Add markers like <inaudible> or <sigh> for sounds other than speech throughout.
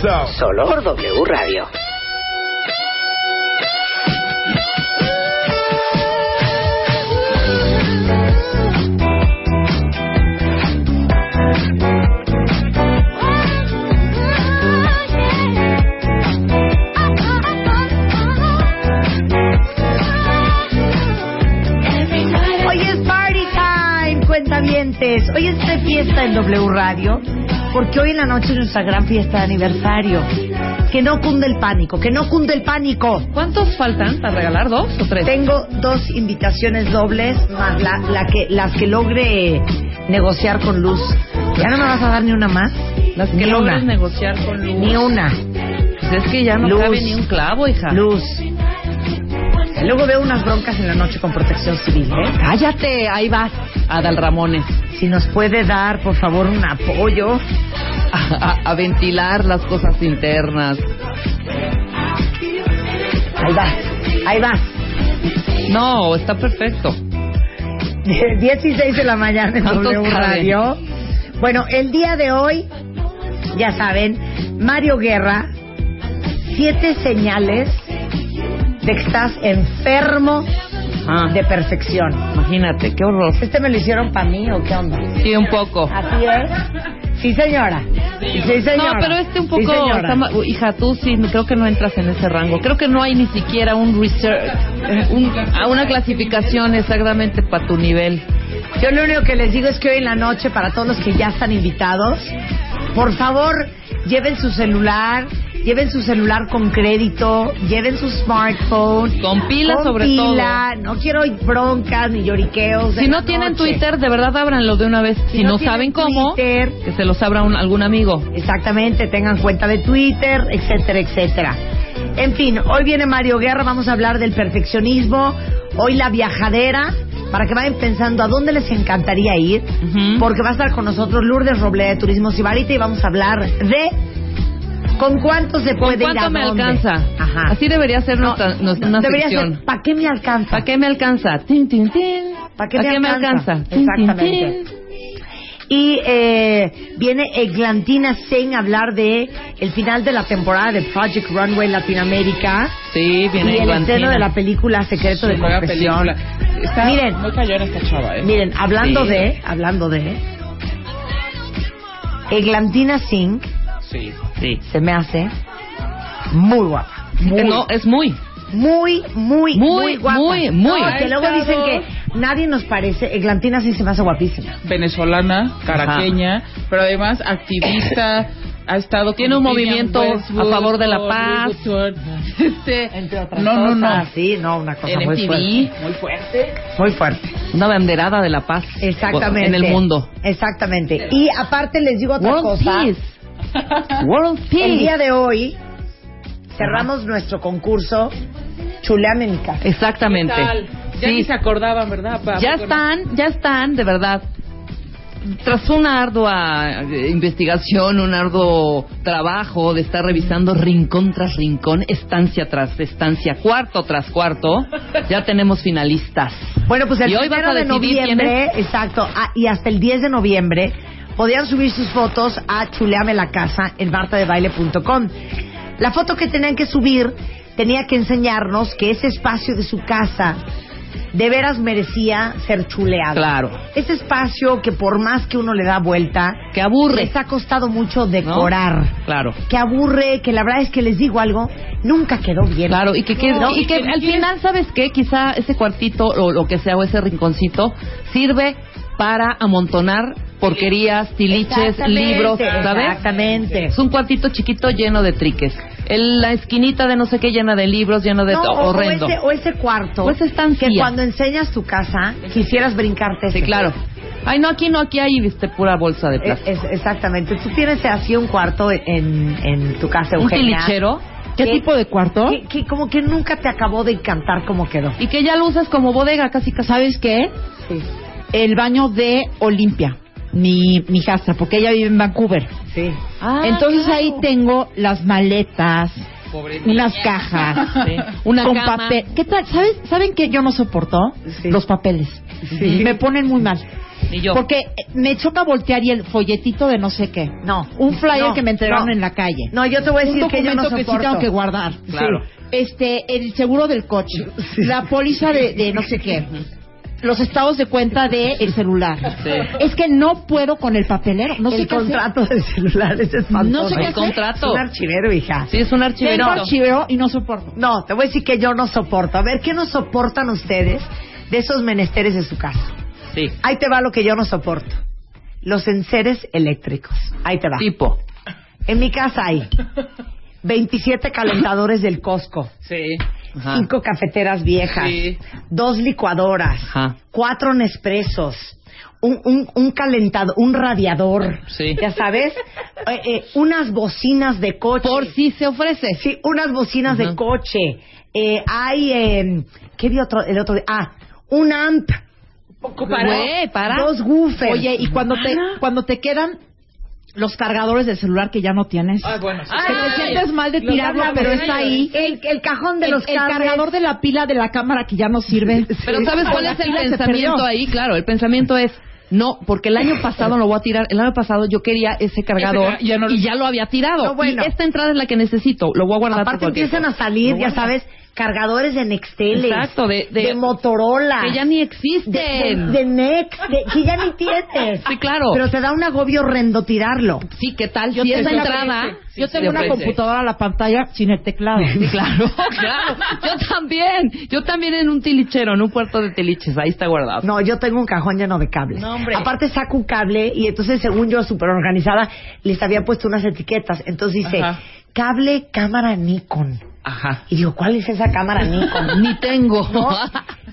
Solo por W Radio. La noche es nuestra gran fiesta de aniversario. Que no cunde el pánico, que no cunde el pánico. ¿Cuántos faltan para regalar? ¿Dos o tres? Tengo dos invitaciones dobles, más la, que, las que logre negociar con Luz. ¿Ya no me vas a dar ni una más? Las que logres negociar con Luz. Ni una. Pues es que ya no Luz. cabe ni un clavo, hija. Luz. Luego veo unas broncas en la noche con protección civil, ¿eh? Cállate, ahí vas, Adal Ramones. Si nos puede dar, por favor, un apoyo. A, ventilar las cosas internas. Ahí vas, ahí vas. No, está perfecto. <laughs> 16 de la mañana en W Radio. Bueno, el día de hoy, ya saben, Mario Guerra, siete señales de que estás enfermo ah. de perfección. Imagínate, qué horror. ¿Este me lo hicieron para mí o qué onda? Sí, un poco. ¿Así es? Sí, señora. Sí, señora. No, pero este un poco... hija, tú sí, creo que no entras en ese rango. Creo que no hay ni siquiera un research, una clasificación exactamente para tu nivel. Yo lo único que les digo es que hoy en la noche, para todos los que ya están invitados, por favor, lleven su celular, lleven su celular con crédito, lleven su smartphone. Con pila sobre pila, No quiero broncas ni lloriqueos. Si no tienen Twitter, de verdad ábranlo de una vez. Si, no, saben cómo, que se los abra algún amigo. Exactamente, tengan cuenta de Twitter, etcétera, etcétera. En fin, hoy viene Mario Guerra, vamos a hablar del perfeccionismo, hoy la viajadera, para que vayan pensando a dónde les encantaría ir, porque va a estar con nosotros Lourdes Roble de Turismo Sibarita y vamos a hablar de ¿Con cuánto se puede ¿Con cuánto me alcanza? Ajá. Así debería ser nuestra, nuestra debería Ser, ¿Para qué me alcanza? ¿Para qué me alcanza? Tin, tin, tin. ¿Para qué, me, alcanza? Exactamente. Y eh, viene Eglantina Singh a hablar de el final de la temporada de Project Runway Latinoamérica. Sí, viene y el estreno de la película Secreto de Confesión. Está miren, muy callada esta chava, ¿eh? Miren, hablando de, hablando de Eglantina Singh Sí. Sí. Se me hace muy guapa. No, es muy. Muy, muy, muy, guapa. Muy, muy. que luego dicen que nadie nos parece. Eglantina sí se me hace guapísima. Venezolana, caraqueña, pero además activista. ha estado tiene un movimiento a favor de la paz <laughs> este, entre otras no no no sí no una cosa muy fuerte muy fuerte muy fuerte una banderada de la paz exactamente en el mundo exactamente y aparte les digo otra cosa World Peace. El día de hoy cerramos nuestro concurso chuleame mi casa. Exactamente. Ya ni se acordaban, ¿verdad? ya están, ya están, de verdad. Tras una ardua eh, investigación, un arduo trabajo de estar revisando rincón tras rincón, estancia tras estancia, cuarto tras cuarto, ya tenemos finalistas. Bueno, pues el y hoy de noviembre, exacto, ah, y hasta el 10 de noviembre podían subir sus fotos a Chuleame la Casa en martadebaile.com. La foto que tenían que subir tenía que enseñarnos que ese espacio de su casa de veras merecía ser chuleado. Claro. Ese espacio que por más que uno le da vuelta, que aburre. Les ha costado mucho decorar. Claro. Que aburre, que la verdad es que les digo algo, nunca quedó bien. Claro, y que, y que al final, ¿sabes qué? Quizá ese cuartito o lo que sea, o ese rinconcito, sirve para amontonar porquerías, tiliches, libros, ¿sabes? Exactamente. Es un cuartito chiquito lleno de triques la esquinita de no sé qué llena de libros, lleno de horrendo. O ese, cuarto. O estancia. Que cuando enseñas tu casa, quisieras brincarte. Sí, claro. Ay, no, aquí no, aquí hay este, pura bolsa de plástico. exactamente. Tú tienes así un cuarto en, en tu casa, Eugenia. ¿Un tilichero? ¿Qué tipo de cuarto? Que, como que nunca te acabó de encantar cómo quedó. Y que ya lo usas como bodega, casi casi. ¿Sabes qué? Sí. El baño de Olimpia mi, mi hijastra, porque ella vive en Vancouver. Sí. Ah, Entonces ahí tengo las maletas, unas cajas, una con papel. ¿Qué tal? ¿Sabes, ¿Saben qué yo no soporto? Los papeles. Me ponen muy mal. Y yo. Porque me choca voltear y el folletito de no sé qué. No. Un flyer que me entregaron en la calle. No, yo te voy a decir que yo no soporto. que sí tengo que guardar. Claro. Este, el seguro del coche. La póliza de, de no sé qué los estados de cuenta del el celular. Es que no puedo con el papelero. No el contrato del celular es espantoso. No sé qué el contrato. Es un archivero, hija. Sí, es un archivero. Tengo archivero y no soporto. No, te voy a decir que yo no soporto. A ver, ¿qué no soportan ustedes de esos menesteres de su casa? Sí. Ahí te va lo que yo no soporto. Los enseres eléctricos. Ahí te va. Tipo. En mi casa hay 27 calentadores del Costco. Sí cinco cafeteras viejas, dos licuadoras, cuatro Nespressos, un, un, un calentador, un radiador, ya sabes, eh, eh, unas bocinas de coche. Por si se ofrece. Sí, unas bocinas de coche. Eh, hay, eh, ¿qué vi otro, el otro día? Ah, un amp. para. Dos woofers. Oye, y cuando te, cuando te quedan los cargadores del celular que ya no tienes. Ah, bueno. Sí. Que te sientes mal de tirarlo, pero está ahí. El, el cajón de los El cargador de la pila de la cámara que ya no sirve. <laughs> Pero ¿sabes cuál es el pensamiento ahí? Claro, el pensamiento es... No, porque el año pasado lo voy a tirar. El año pasado yo quería ese cargador y ya lo había tirado. bueno. Y esta entrada es la que necesito. Lo voy a guardar. Aparte empiezan a salir, ya sabes, cargadores de Nextel, Exacto, de, de, Motorola. Que ya ni existen. De, Next, que ya ni tienes. Sí, claro. Pero te da un agobio horrendo tirarlo. Sí, ¿qué tal? Yo si esa entrada... yo tengo una computadora a la pantalla sin el teclado. Sí, claro, <laughs> claro. Yo también. Yo también en un tilichero, en un puerto de tiliches. Ahí está guardado. No, yo tengo un cajón lleno de cables. No, hombre. Aparte saco un cable y entonces, según yo, súper organizada, les había puesto unas etiquetas. Entonces dice, cable cámara Nikon. Ajá. Y digo, ¿cuál es esa cámara Nikon? <laughs> Ni tengo.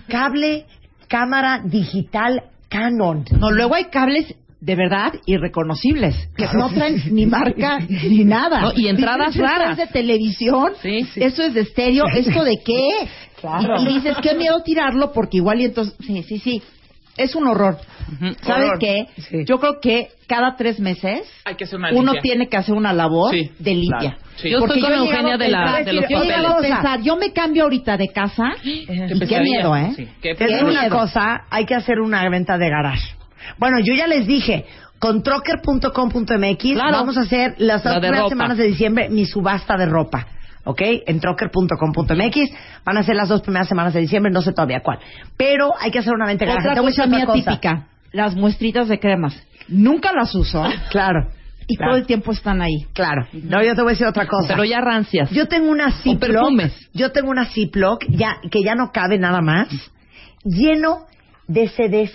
Cable, cámara digital Canon. No, luego hay cables de verdad irreconocibles que no traen <laughs> ni marca ni nada. y entradas raras. Eso es de televisión, sí, eso es de estéreo, ¿esto de qué? <laughs> Y, dices, qué miedo tirarlo porque igual y entonces, sí, sí, sí, es un horror. ¿Sabes qué? Yo creo que cada tres meses uno tiene que hacer una labor de limpia. Yo estoy con Eugenia de, la, de los papeles. yo me cambio ahorita de casa y <gasps> qué miedo, ¿eh? Qué una cosa, hay que hacer una venta de garage. Bueno, yo ya les dije, con trocker.com.mx vamos a hacer las dos primeras semanas de diciembre mi subasta de ropa. ¿Ok? En trocker.com.mx. Van a ser las dos primeras semanas de diciembre, no sé todavía cuál. Pero hay que hacer una venta Otra cosa mía típica, las muestritas de cremas. Nunca las uso. <laughs> claro. Y todo el tiempo están ahí. Claro. No, yo te voy a decir otra cosa. Pero ya rancias. Yo tengo una Ziploc. Yo tengo una Ziploc ya, que ya no cabe nada más. Lleno de CDs.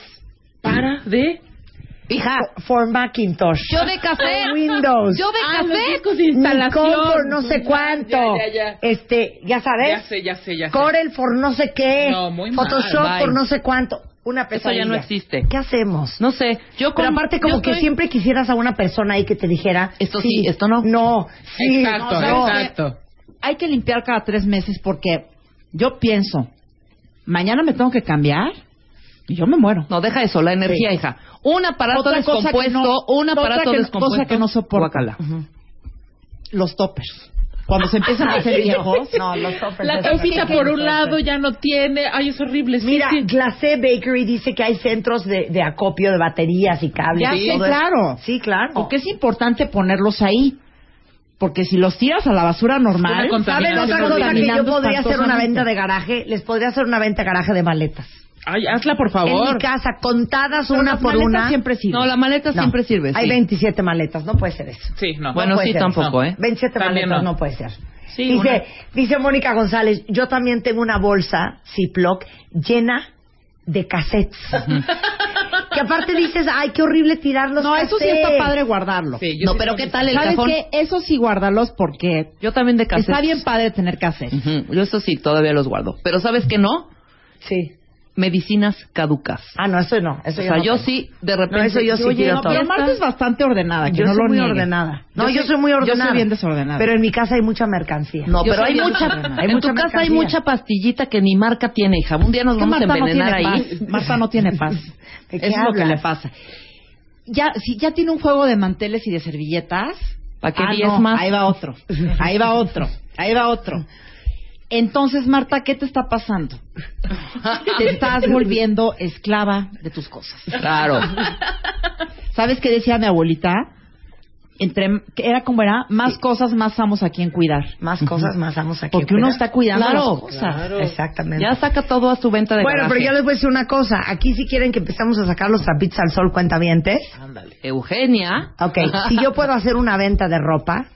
¿Para? ¿De? Hija, for Macintosh. Yo de café. Windows. Yo de ah, café. de instalación. por no sé cuánto. Ya, ya, ya. Este, ya sabes. Ya sé, ya sé, ya sé. Corel for no sé qué. No, muy Photoshop mal, por no sé cuánto. Una pesadilla. Eso ya no existe. ¿Qué hacemos? No sé. Yo Pero aparte como que siempre quisieras a una persona ahí que te dijera... Esto sí, esto no. No, sí. Exacto, no, exacto. Hay que limpiar cada tres meses porque yo pienso, mañana me tengo que cambiar y yo me muero. No, deja eso, la energía, hija. Un aparato descompuesto, un aparato descompuesto. Cosa que no soporto. Los toppers cuando se empiezan a hacer viejos. No, los toppers. La tapita por un lado ya no tiene. Ay, es horrible. Mira, Glacé Bakery dice que hay centros de, de acopio de baterías y cables. Ya, sí, claro. Sí, claro. Porque es importante ponerlos ahí. Porque si los tiras a la basura normal, ¿saben otra cosa que yo podría hacer una venta de garaje? Les podría hacer una venta de garaje de maletas. Ay, hazla por favor. En mi casa, contadas una por una. siempre sirve. No, la maleta siempre sirve. Hay 27 maletas, no puede ser eso. Sí, no. Bueno, sí, tampoco, ¿eh? 27 maletas no. puede ser. dice, dice Mónica González, yo también tengo una bolsa Ziploc llena de cassettes. que aparte dices, ay, qué horrible tirarlos. No, eso sí está padre guardarlo. no, pero ¿qué tal el ¿Sabes cajón? Qué? Eso sí guárdalos porque yo también de cassettes. Está bien padre tener cassettes. Yo eso sí todavía los guardo. Pero ¿sabes qué no? Sí medicinas caducas. Ah, no, eso no. Eso o sea, yo sí, de repente. eso yo sí oye, no, Pero Marta es bastante ordenada, que yo no soy lo muy ordenada. No, yo, soy muy ordenada. Yo soy bien desordenada. Pero en mi casa hay mucha mercancía. No, pero hay mucha. Hay en tu casa hay mucha pastillita que ni marca tiene, hija. Un día nos vamos a envenenar ahí. Marta no tiene paz. <laughs> Eso es lo que le pasa. Ya, si ya tiene un juego de manteles y de servilletas. ¿Para qué ah, más? Ahí va otro. Ahí va otro. Ahí va otro. Entonces, Marta, ¿qué te está pasando? te estás volviendo esclava de tus cosas. Claro. ¿Sabes qué decía mi abuelita? Entre, era como era, más cosas, más amos a quien cuidar. Más cosas, más amos a quien Porque uno está cuidando las cosas. Exactamente. Ya saca todo a su venta de Bueno, pero yo les voy a decir una cosa. Aquí si quieren que empecemos a sacar los trapitos al sol, cuentavientes. Ándale. Eugenia. Ok, si yo puedo hacer una venta de ropa,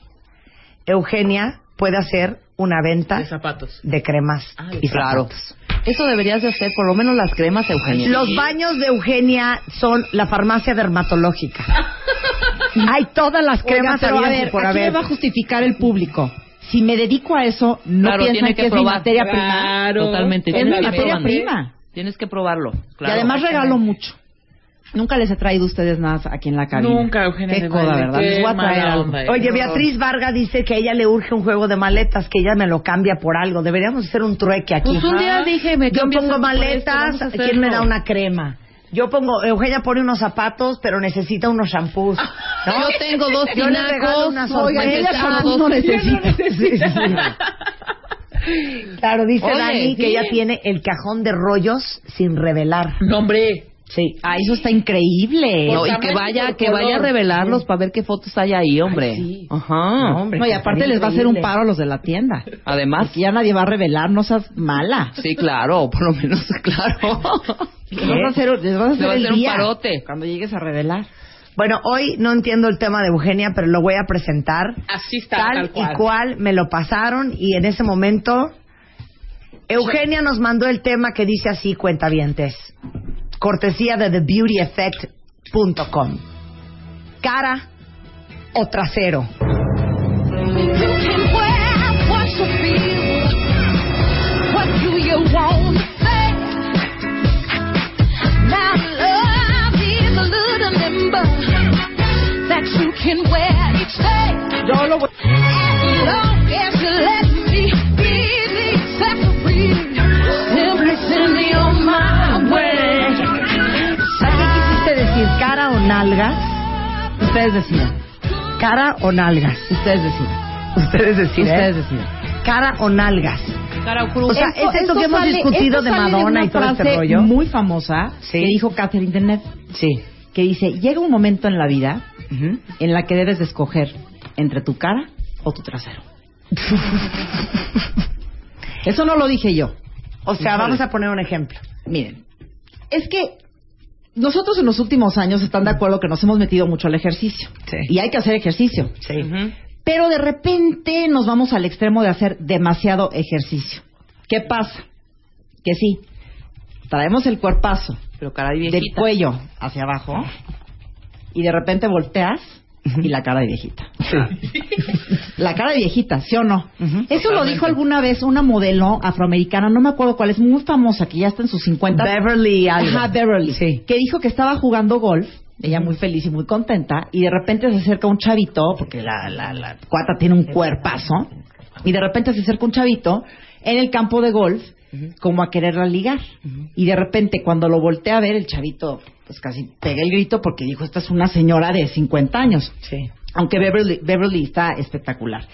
Eugenia puede hacer una venta de zapatos, de cremas y claro. Eso deberías de hacer, por lo menos las cremas Eugenia. Los baños de Eugenia son la farmacia dermatológica. <laughs> Hay todas las cremas pero a ver, por va a justificar el público. Si me dedico a eso, no claro, piensan que, es mi materia prima. Totalmente. Es mi materia prima. Tienes que probarlo. y además regalo mucho. Nunca les he traído a ustedes nada aquí en la cabina. Nunca, Eugenia. Qué coda, ¿verdad? Les voy a traer algo. Oye, Beatriz Varga dice que a ella le urge un juego de maletas, que ella me lo cambia por algo. Deberíamos hacer un trueque aquí. Pues un día dije, me Yo pongo maletas, ¿quién me da una crema? Yo pongo, Eugenia pone unos zapatos, pero necesita unos shampoos. Yo tengo dos Yo le regalo unas ella no necesita. Claro, dice Dani que ella tiene el cajón de rollos sin revelar. No, hombre. Sí. Ah, eso está increíble. y que vaya, que vaya a revelarlos para ver qué fotos hay ahí, hombre. sí. Ajá. No, hombre, y aparte les va a hacer un paro a los de la tienda. Además. ya nadie va a revelar, no seas mala. Sí, claro, por lo menos, <laughs> claro. Les vas a hacer, les vas a hacer, el un parote. Cuando llegues a revelar. Bueno, hoy no entiendo el tema de Eugenia, pero lo voy a presentar. Así está, tal, y cual me lo pasaron y en ese momento Eugenia nos mandó el tema que dice así, cuentavientes cortesía de TheBeautyEffect.com. Cara o trasero. Yo lo voy... nalgas, ustedes deciden. Cara o nalgas, ustedes deciden. Ustedes deciden. Ustedes deciden. Cara o nalgas. Cara o cruz. O sea, es esto que hemos discutido de Madonna y todo este rollo. Muy famosa sí. que dijo Catherine Deneuve. Sí. Que dice, llega un momento en la vida en la que debes de escoger entre tu cara o tu trasero. <laughs> Eso no lo dije yo. O sea, vamos a poner un ejemplo. Miren, es que nosotros en los últimos años están de acuerdo que nos hemos metido mucho al ejercicio. Sí. Y hay que hacer ejercicio. Sí. Pero de repente nos vamos al extremo de hacer demasiado ejercicio. ¿Qué pasa? Que sí, traemos el cuerpazo pero cara de del cuello hacia abajo y de repente volteas y la cara de viejita. <laughs> la cara de viejita, ¿sí o no? Eso lo dijo alguna vez una modelo afroamericana, no me acuerdo cuál es, muy famosa, que ya está en sus 50. Beverly Ajá, Beverly. Sí. Que dijo que estaba jugando golf, ella muy feliz y muy contenta, y de repente se acerca un chavito, porque la, la, la cuata tiene un cuerpazo, y de repente se acerca un chavito, en el campo de golf como a quererla ligar. Y de repente, cuando lo volteé a ver, el chavito, pues casi pegué el grito porque dijo, esta es una señora de 50 años. Sí. Aunque Beverly, Beverly está espectacular.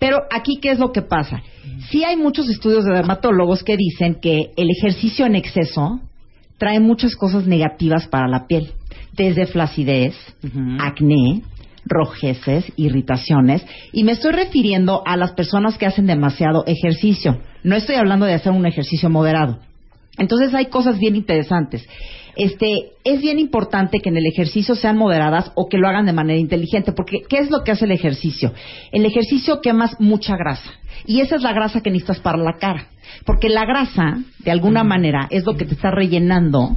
Pero aquí, ¿qué es lo que pasa? Sí hay muchos estudios de dermatólogos que dicen que el ejercicio en exceso trae muchas cosas negativas para la piel. Desde flacidez, acné, rojeces, irritaciones. Y me estoy refiriendo a las personas que hacen demasiado ejercicio. No estoy hablando de hacer un ejercicio moderado. Entonces hay cosas bien interesantes. Este, es bien importante que en el ejercicio sean moderadas o que lo hagan de manera inteligente, porque ¿qué es lo que hace el ejercicio? El ejercicio quemas mucha grasa y esa es la grasa que necesitas para la cara, porque la grasa, de alguna manera, es lo que te está rellenando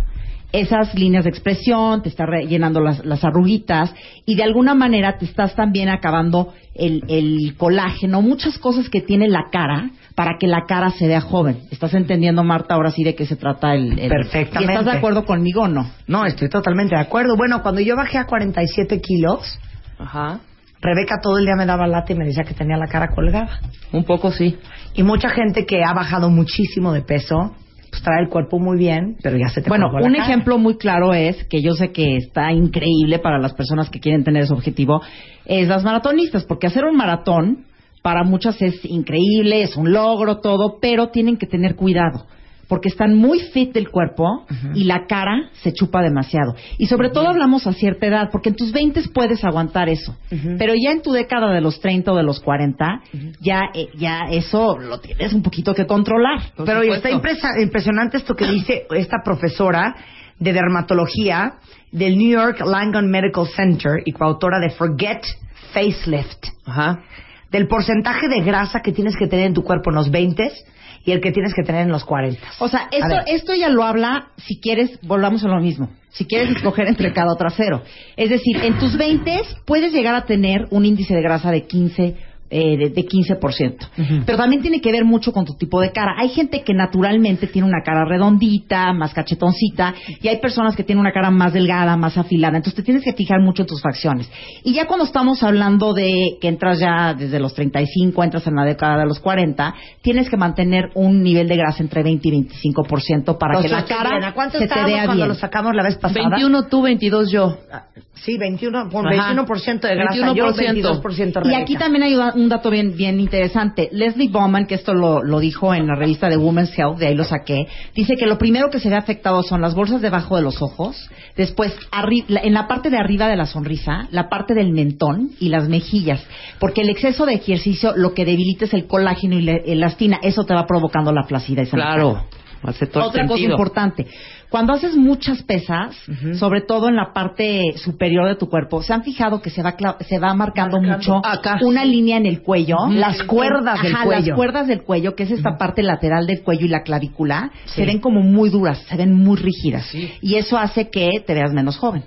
esas líneas de expresión, te está rellenando las, las, arruguitas y de alguna manera te estás también acabando el, el, colágeno, muchas cosas que tiene la cara para que la cara se vea joven. ¿Estás entendiendo, Marta, ahora sí de qué se trata el... Perfectamente. ¿Estás de acuerdo conmigo o no? No, estoy totalmente de acuerdo. Bueno, cuando yo bajé a 47 kilos, Ajá. Rebeca todo el día me daba lata y me decía que tenía la cara colgada. Un poco sí. Y mucha gente que ha bajado muchísimo de peso pues trae el cuerpo muy bien, pero ya se te Bueno, un ejemplo muy claro es, que yo sé que está increíble para las personas que quieren tener ese objetivo, es las maratonistas, porque hacer un maratón para muchas es increíble, es un logro, todo, pero tienen que tener cuidado porque están muy fit del cuerpo y la cara se chupa demasiado. Y sobre todo hablamos a cierta edad, porque en tus 20 puedes aguantar eso, pero ya en tu década de los 30 o de los 40, ya, eh, ya eso lo tienes un poquito que controlar. Pero está impresionante esto que dice esta profesora de dermatología del New York Langone Medical Center y coautora de Forget Facelift. Del porcentaje de grasa que tienes que tener en tu cuerpo en los 20 y el que tienes que tener en los 40. O sea, esto, esto ya lo habla, si quieres, volvamos a lo mismo. Si quieres escoger entre cada trasero. Es decir, en tus 20 puedes llegar a tener un índice de grasa de 15 eh, de, de, 15%. Pero también tiene que ver mucho con tu tipo de cara. Hay gente que naturalmente tiene una cara redondita, más cachetoncita, y hay personas que tienen una cara más delgada, más afilada. Entonces te tienes que fijar mucho en tus facciones. Y ya cuando estamos hablando de que entras ya desde los 35, entras en la década de los 40, tienes que mantener un nivel de grasa entre 20 y 25% para que la cara se te vea cuando lo sacamos la vez pasada? 21 tú, 22 yo. Sí, 21, con 21% de grasa 21%. yo, 22% Y aquí también hay un dato bien, bien interesante. Leslie Bowman, que esto lo, lo dijo en la revista de Women's Health, de ahí lo saqué, dice que lo primero que se ve afectado son las bolsas debajo de los ojos, después en la parte de arriba de la sonrisa, la parte del mentón y las mejillas, porque el exceso de ejercicio lo que debilita es el colágeno y la elastina, eso te va provocando la flacidez. Claro. Otra cosa importante, cuando haces muchas pesas, sobre todo en la parte superior de tu cuerpo, se han fijado que se va se va marcando, mucho una línea en el cuello, las cuerdas del cuello, las cuerdas del cuello, que es esta parte lateral del cuello y la clavícula, se ven como muy duras, se ven muy rígidas, y eso hace que te veas menos joven.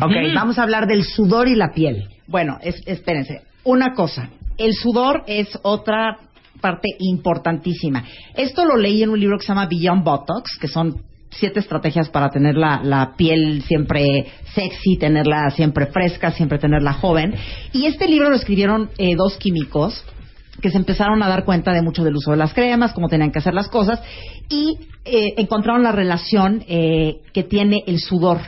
Ok, vamos a hablar del sudor y la piel. Bueno, espérense. Una cosa, el sudor es otra parte importantísima. Esto lo leí en un libro que se llama Beyond Botox, que son siete estrategias para tener la, piel siempre sexy, tenerla siempre fresca, siempre tenerla joven. Y este libro lo escribieron eh, dos químicos que se empezaron a dar cuenta de mucho del uso de las cremas, cómo tenían que hacer las cosas, y eh, encontraron la relación eh, que tiene el sudor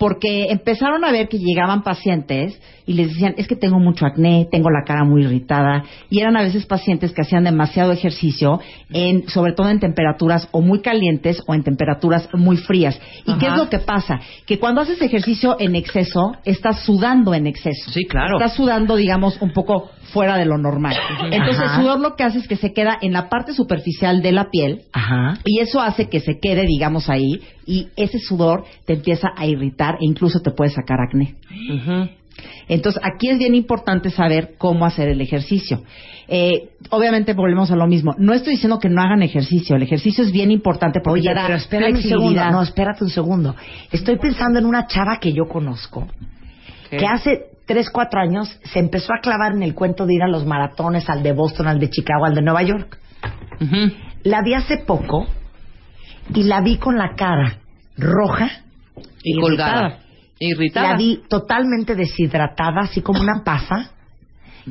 porque empezaron a ver que llegaban pacientes y les decían, es que tengo mucho acné, tengo la cara muy irritada, y eran a veces pacientes que hacían demasiado ejercicio, en, sobre todo en temperaturas o muy calientes o en temperaturas muy frías. ¿Y qué es lo que pasa? Que cuando haces ejercicio en exceso, estás sudando en exceso. Sí, claro. Estás sudando, digamos, un poco fuera de lo normal. Entonces, el sudor lo que hace es que se queda en la parte superficial de la piel y eso hace que se quede, digamos, ahí y ese sudor te empieza a irritar e incluso te puede sacar acné. Entonces, aquí es bien importante saber cómo hacer el ejercicio. Eh, obviamente volvemos a lo mismo. No estoy diciendo que no hagan ejercicio. El ejercicio es bien importante porque Oye, pero espérate un segundo. No, espérate un segundo. Estoy pensando en una chava que yo conozco que hace tres, cuatro años se empezó a clavar en el cuento de ir a los maratones, al de Boston, al de Chicago, al de Nueva York. La vi hace poco y la vi con la cara roja y colgada. Irritada. La vi totalmente deshidratada, así como una pasa.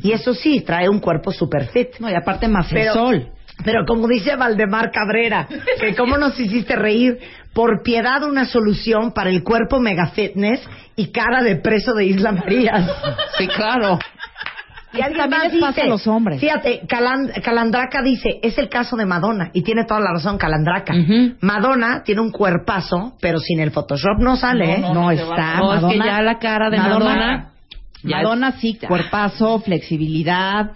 Y eso sí, trae un cuerpo super fit. No, y aparte más el sol. Pero como dice Valdemar Cabrera, que cómo nos hiciste reír, por piedad una solución para el cuerpo mega fitness y cara de preso de Isla María. Sí, claro. Y alguien más dice, a los hombres. Fíjate, Calandraca dice, es el caso de Madonna, y tiene toda la razón Calandraca. Madonna tiene un cuerpazo, pero sin el Photoshop no sale, no, no, está. No, Madonna, es que ya la cara de Madonna... Madonna, sí, cuerpazo, flexibilidad,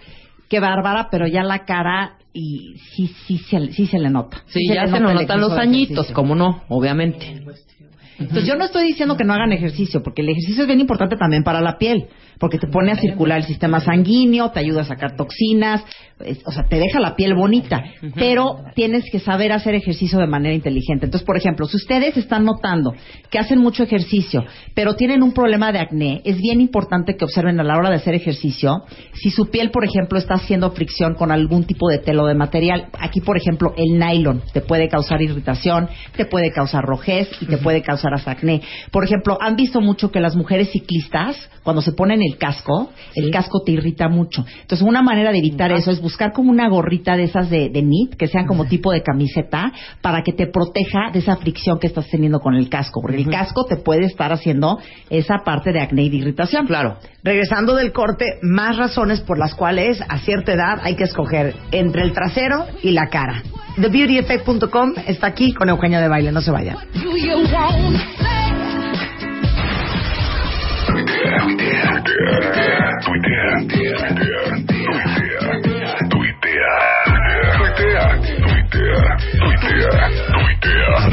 qué bárbara, pero ya la cara y sí, sí, sí, se le nota. Sí, ya se, nos notan los añitos, como no, obviamente. Entonces yo no estoy diciendo que no hagan ejercicio, porque el ejercicio es bien importante también para la piel porque te pone a circular el sistema sanguíneo, te ayuda a sacar toxinas, o sea, te deja la piel bonita, pero tienes que saber hacer ejercicio de manera inteligente. Entonces, por ejemplo, si ustedes están notando que hacen mucho ejercicio, pero tienen un problema de acné, es bien importante que observen a la hora de hacer ejercicio si su piel, por ejemplo, está haciendo fricción con algún tipo de telo de material. Aquí, por ejemplo, el nylon te puede causar irritación, te puede causar rojez y te puede causar hasta acné. Por ejemplo, han visto mucho que las mujeres ciclistas, cuando se ponen el casco, el casco te irrita mucho. Entonces, una manera de evitar eso es buscar como una gorrita de esas de, de knit, que sean como tipo de camiseta, para que te proteja de esa fricción que estás teniendo con el casco. Porque el casco te puede estar haciendo esa parte de acné y de irritación. Claro. Regresando del corte, más razones por las cuales a cierta edad hay que escoger entre el trasero y la cara. TheBeautyEffect.com está aquí con Eugenio de Baile, no se vayan.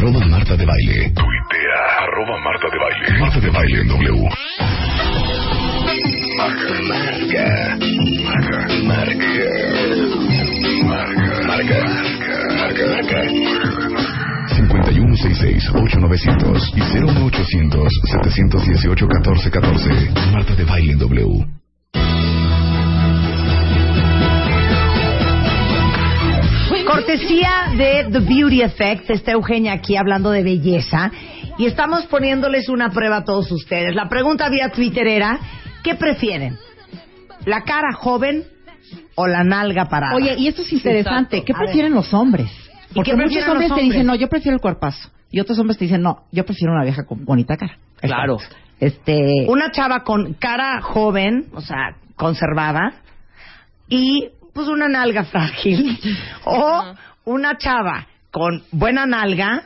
Arroba Marta de Baile. Tuitea, arroba Marta de Baile. Marta de Baile en W. Marca, marca, marca, marca, marca, marca, marca, marca. 5166-8900 y 01800-718-1414. Marta de Baile W. Cortesía de The Beauty Effect, está Eugenia aquí hablando de belleza y estamos poniéndoles una prueba a todos ustedes. La pregunta vía Twitter era, ¿qué prefieren? ¿La cara joven o la nalga parada? Oye, y esto es interesante, ¿qué prefieren los hombres? Porque muchos hombres, te dicen, no, yo prefiero el cuerpazo. Y otros hombres te dicen, no, yo prefiero una vieja con bonita cara. Claro. Este... Una chava con cara joven, o sea, conservada, y pues una nalga frágil. <laughs> o una chava con buena nalga,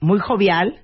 muy jovial,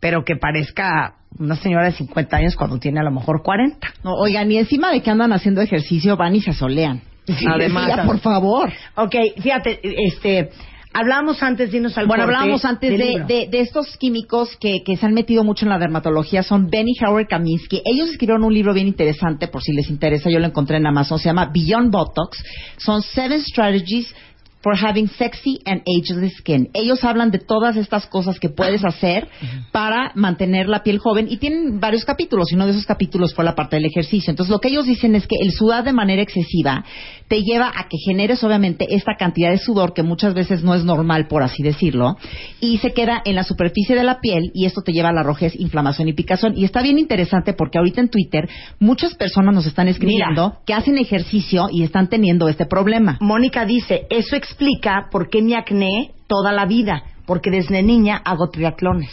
pero que parezca una señora de 50 años cuando tiene a lo mejor 40. No, oigan, y encima de que andan haciendo ejercicio, van y se solean. Además, <laughs> por favor. Ok, fíjate, este, Hablamos antes, dinos algo. Bueno, hablábamos antes de, de, estos químicos que, que, se han metido mucho en la dermatología. Son Benny Howard Kaminsky. Ellos escribieron un libro bien interesante, por si les interesa. Yo lo encontré en Amazon. Se llama Beyond Botox. Son Seven Strategies for having sexy and ageless skin. Ellos hablan de todas estas cosas que puedes hacer para mantener la piel joven y tienen varios capítulos y uno de esos capítulos fue la parte del ejercicio. Entonces lo que ellos dicen es que el sudar de manera excesiva te lleva a que generes obviamente esta cantidad de sudor que muchas veces no es normal por así decirlo y se queda en la superficie de la piel y esto te lleva a la rojez, inflamación y picazón. Y está bien interesante porque ahorita en Twitter muchas personas nos están escribiendo que hacen ejercicio y están teniendo este problema. Mónica dice, eso explica por qué mi acné toda la vida, porque desde niña hago triatlones.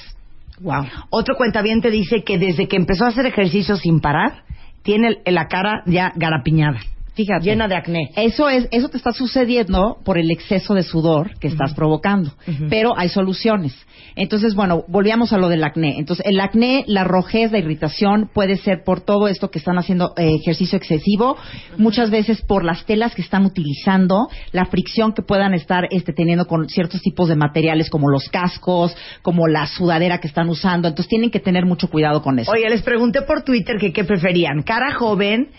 Wow. Otro cuentaviente dice que desde que empezó a hacer ejercicio sin parar, tiene la cara ya garapiñada. Fíjate. Llena de acné. Eso es, eso te está sucediendo por el exceso de sudor que estás provocando. Pero hay soluciones. Entonces, bueno, volvíamos a lo del acné. Entonces, el acné, la rojez, la irritación puede ser por todo esto que están haciendo eh, ejercicio excesivo, muchas veces por las telas que están utilizando, la fricción que puedan estar este, teniendo con ciertos tipos de materiales como los cascos, como la sudadera que están usando. Entonces, tienen que tener mucho cuidado con eso. Oye, les pregunté por Twitter que qué preferían, cara joven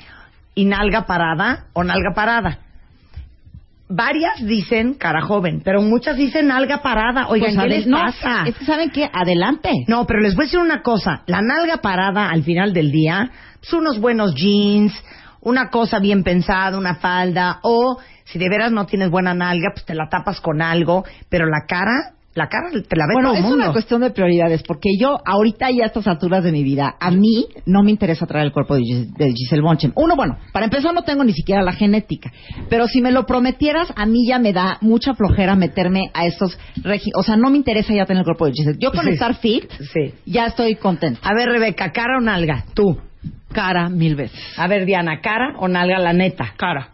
y nalga parada o nalga parada. Varias dicen cara joven, pero muchas dicen nalga parada. Oigan, pues, ¿qué les pasa? Es que saben que adelante. No, pero les voy a decir una cosa. La nalga parada al final del día, son unos buenos jeans, una cosa bien pensada, una falda, o si de veras no tienes buena nalga, pues te la tapas con algo, pero la cara La cara te la ve bueno, todo es una cuestión de prioridades, porque yo ahorita y a estas alturas de mi vida, a mí no me interesa traer el cuerpo de, Giselle Bonchen. Uno, bueno, para empezar no tengo ni siquiera la genética, pero si me lo prometieras, a mí ya me da mucha flojera meterme a estos... O sea, no me interesa ya tener el cuerpo de Giselle. Yo con estar fit, sí. ya estoy contenta. A ver, Rebeca, ¿cara o nalga? Tú. Cara, mil veces. A ver, Diana, ¿cara o nalga la neta? Cara.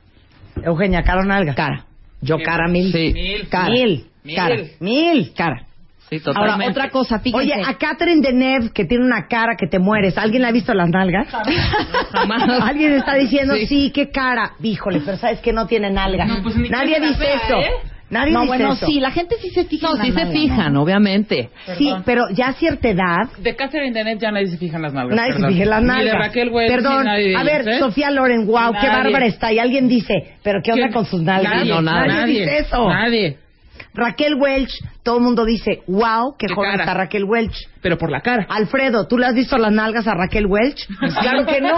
Eugenia, ¿cara o nalga? Cara. Yo cara mil. Sí. Mil. Cara. Mil. Cara. Mil. Cara. Sí, Ahora, otra cosa, fíjense. Oye, a Catherine Deneuve, que tiene una cara que te mueres, ¿alguien la ha visto las nalgas? <laughs> Alguien está diciendo, sí. qué cara. Híjole, pero sabes que no tiene nalga. Pues Nadie dice eso. ¿eh? Nadie no, dice bueno, sí, la gente sí se fija. No, sí se fijan, obviamente. Sí, pero ya a cierta edad. De Catherine Deneuve ya nadie se fija en las nalgas. Nadie se fija en las nalgas. de Raquel Welch, Perdón, a ver, ¿eh? Sofía Loren, wow, qué bárbara está. Y alguien dice, ¿pero qué onda con sus nalgas? Nadie, no, nadie, nadie dice eso. Nadie. Raquel Welch, todo el mundo dice, wow, qué, joven está Raquel Welch. Pero por la cara. Alfredo, ¿tú le has visto las nalgas a Raquel Welch? <laughs> claro que no.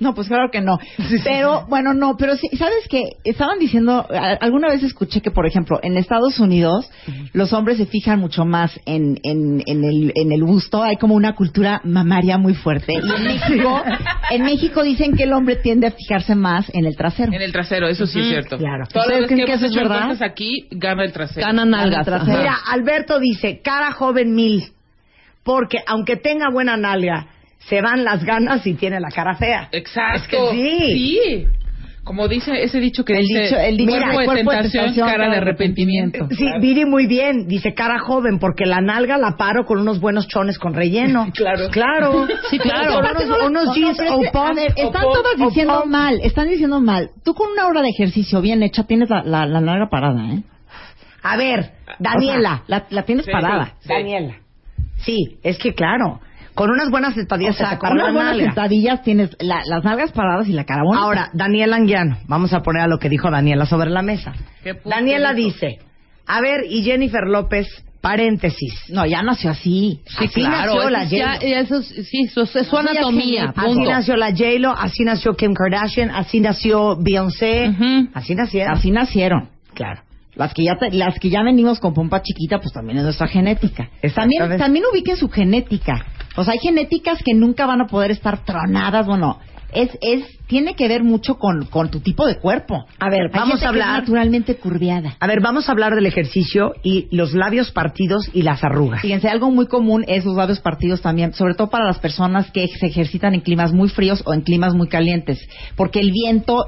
No, pues claro que no. <laughs> Pero, bueno, no, pero sí, ¿sabes qué? Estaban diciendo, alguna vez escuché que, por ejemplo, en Estados Unidos los hombres se fijan mucho más en, en, en, el, en el busto, hay como una cultura mamaria muy fuerte. Y en México, en México dicen que el hombre tiende a fijarse más en el trasero. En el trasero, eso sí es cierto. Claro. Todas que, que eso es verdad. aquí, gana el trasero. Ganan algas. Mira, Alberto dice, cara joven mil, porque aunque tenga buena nalga, se van las ganas y tiene la cara fea. Exacto. sí. Sí. Como dice ese dicho que el dice, dicho, el dicho cuerpo, de tentación, cara de arrepentimiento. Sí, Viri muy bien, dice cara joven, porque la nalga la paro con unos buenos chones con relleno. <laughs> claro. Claro. Sí, claro. unos, jeans o Están todos diciendo mal, están diciendo mal. Tú con una hora de ejercicio bien hecha tienes la, la, nalga parada, ¿eh? A ver, Daniela. la, la, tienes parada. Daniela. Sí, es que claro. Con unas buenas sentadillas o sea, con unas buenas sentadillas tienes las nalgas paradas y la cara bonita. Ahora, Daniela Anguiano, vamos a poner a lo que dijo Daniela sobre la mesa. Daniela dice, a ver, y Jennifer López, paréntesis. No, ya nació así. Sí, así nació la ya, eso, sí, eso es su anatomía. Así nació la J-Lo, así nació Kim Kardashian, así nació Beyoncé, así nacieron. Así nacieron. Claro. Las que ya las que ya venimos con pompa chiquita, pues también es nuestra genética. También también ubiquen su genética. O sea, hay genéticas que nunca van a poder estar tronadas, bueno, es, es, tiene que ver mucho con, con tu tipo de cuerpo. A ver, vamos a hablar. naturalmente curviada. A ver, vamos a hablar del ejercicio y los labios partidos y las arrugas. Fíjense, algo muy común es los labios partidos también, sobre todo para las personas que se ejercitan en climas muy fríos o en climas muy calientes. Porque el viento,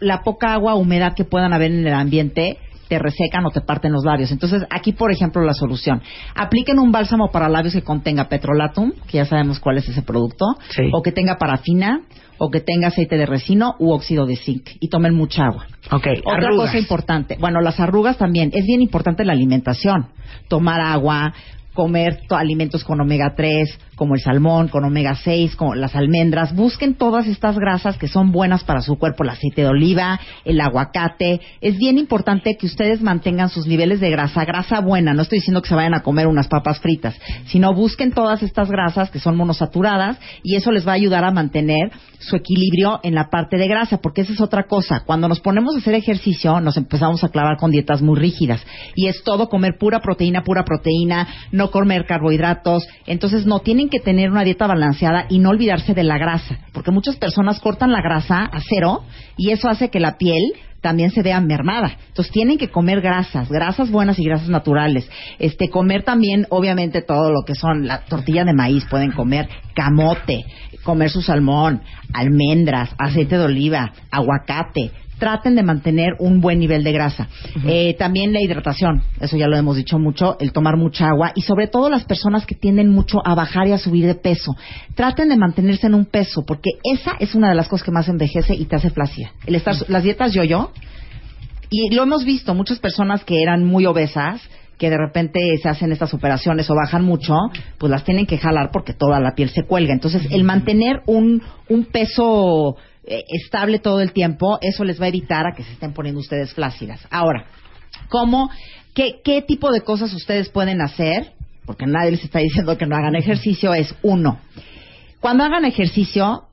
la poca agua, humedad que puedan haber en el ambiente, te resecan o te parten los labios. Entonces, aquí, por ejemplo, la solución. Apliquen un bálsamo para labios que contenga petrolatum, que ya sabemos cuál es ese producto, o que tenga parafina, o que tenga aceite de resino u óxido de zinc. Y tomen mucha agua. Okay, Otra cosa importante. Bueno, las arrugas también. Es bien importante la alimentación. Tomar agua, comer alimentos con omega 3, como el salmón, con omega 6, como las almendras. Busquen todas estas grasas que son buenas para su cuerpo, el aceite de oliva, el aguacate. Es bien importante que ustedes mantengan sus niveles de grasa, grasa buena. No estoy diciendo que se vayan a comer unas papas fritas, sino busquen todas estas grasas que son monosaturadas y eso les va a ayudar a mantener su equilibrio en la parte de grasa, porque esa es otra cosa. Cuando nos ponemos a hacer ejercicio, nos empezamos a clavar con dietas muy rígidas y es todo comer pura proteína, pura proteína, no comer carbohidratos. Entonces, no, tienen que tener una dieta balanceada y no olvidarse de la grasa, porque muchas personas cortan la grasa a cero y eso hace que la piel también se vea mermada. Entonces tienen que comer grasas, grasas buenas y grasas naturales. Este comer también obviamente todo lo que son la tortilla de maíz, pueden comer camote, comer su salmón, almendras, aceite de oliva, aguacate, traten de mantener un buen nivel de grasa. Eh, también la hidratación, eso ya lo hemos dicho mucho, el tomar mucha agua y sobre todo las personas que tienden mucho a bajar y a subir de peso. Traten de mantenerse en un peso porque esa es una de las cosas que más envejece y te hace flácida. El estar, las dietas yo-yo, y lo hemos visto, muchas personas que eran muy obesas, que de repente se hacen estas operaciones o bajan mucho, pues las tienen que jalar porque toda la piel se cuelga. Entonces, el mantener un, un peso estable todo el tiempo, eso les va a evitar a que se estén poniendo ustedes flácidas. Ahora, ¿cómo, qué, qué tipo de cosas ustedes pueden hacer? Porque nadie les está diciendo que no hagan ejercicio, es uno. Cuando hagan ejercicio,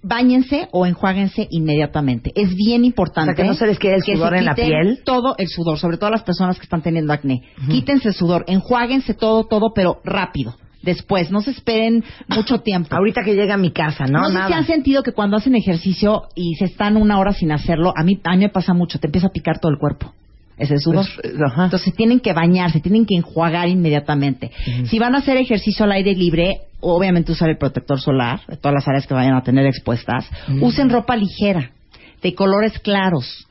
Báñense o enjuáguense inmediatamente. Es bien importante. que no se les quede el sudor en la piel. Todo el sudor, sobre todo las personas que están teniendo acné. Quítense el sudor, enjuáguense todo, todo, pero rápido después. No se esperen mucho <laughs> tiempo. Ahorita que llega a mi casa, ¿no? No sé si han sentido que cuando hacen ejercicio y se están una hora sin hacerlo, a mí, a mí me pasa mucho, te empieza a picar todo el cuerpo. Ese sudor. Pues, Entonces tienen que bañarse, tienen que enjuagar inmediatamente. Si van a hacer ejercicio al aire libre, obviamente usar el protector solar, de todas las áreas que vayan a tener expuestas. Usen ropa ligera, de colores claros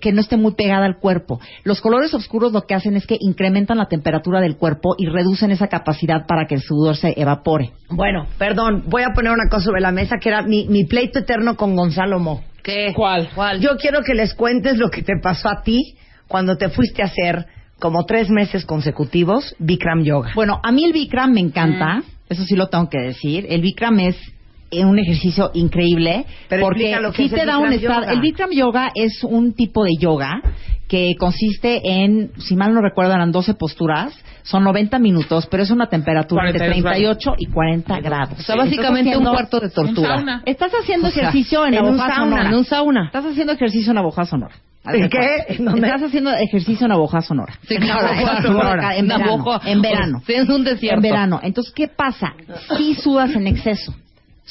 que no esté muy pegada al cuerpo. Los colores oscuros lo que hacen es que incrementan la temperatura del cuerpo y reducen esa capacidad para que el sudor se evapore. Bueno, perdón, voy a poner una cosa sobre la mesa que era mi, mi pleito eterno con Gonzalo Mo. ¿Qué? ¿Cuál? ¿Cuál? Yo quiero que les cuentes lo que te pasó a ti cuando te fuiste a hacer como tres meses consecutivos Bikram Yoga. Bueno, a mí el Bikram me encanta, mm. eso sí lo tengo que decir. El Bikram es un ejercicio increíble porque lo que sí te da un estado. El Bikram Yoga es un tipo de yoga que consiste en, si mal no recuerdo, eran 12 posturas, son 90 minutos, pero es una temperatura entre 38 y 40 grados. O sea, básicamente un cuarto de tortura. Estás haciendo ejercicio en, en Sonora. En un sauna. Estás haciendo ejercicio en Aboja Sonora. ¿En qué? Estás haciendo ejercicio en Aboja Sonora. Sí, claro. En, verano, en verano. Sí, es un desierto. En verano. Entonces, ¿qué pasa? Si sudas en exceso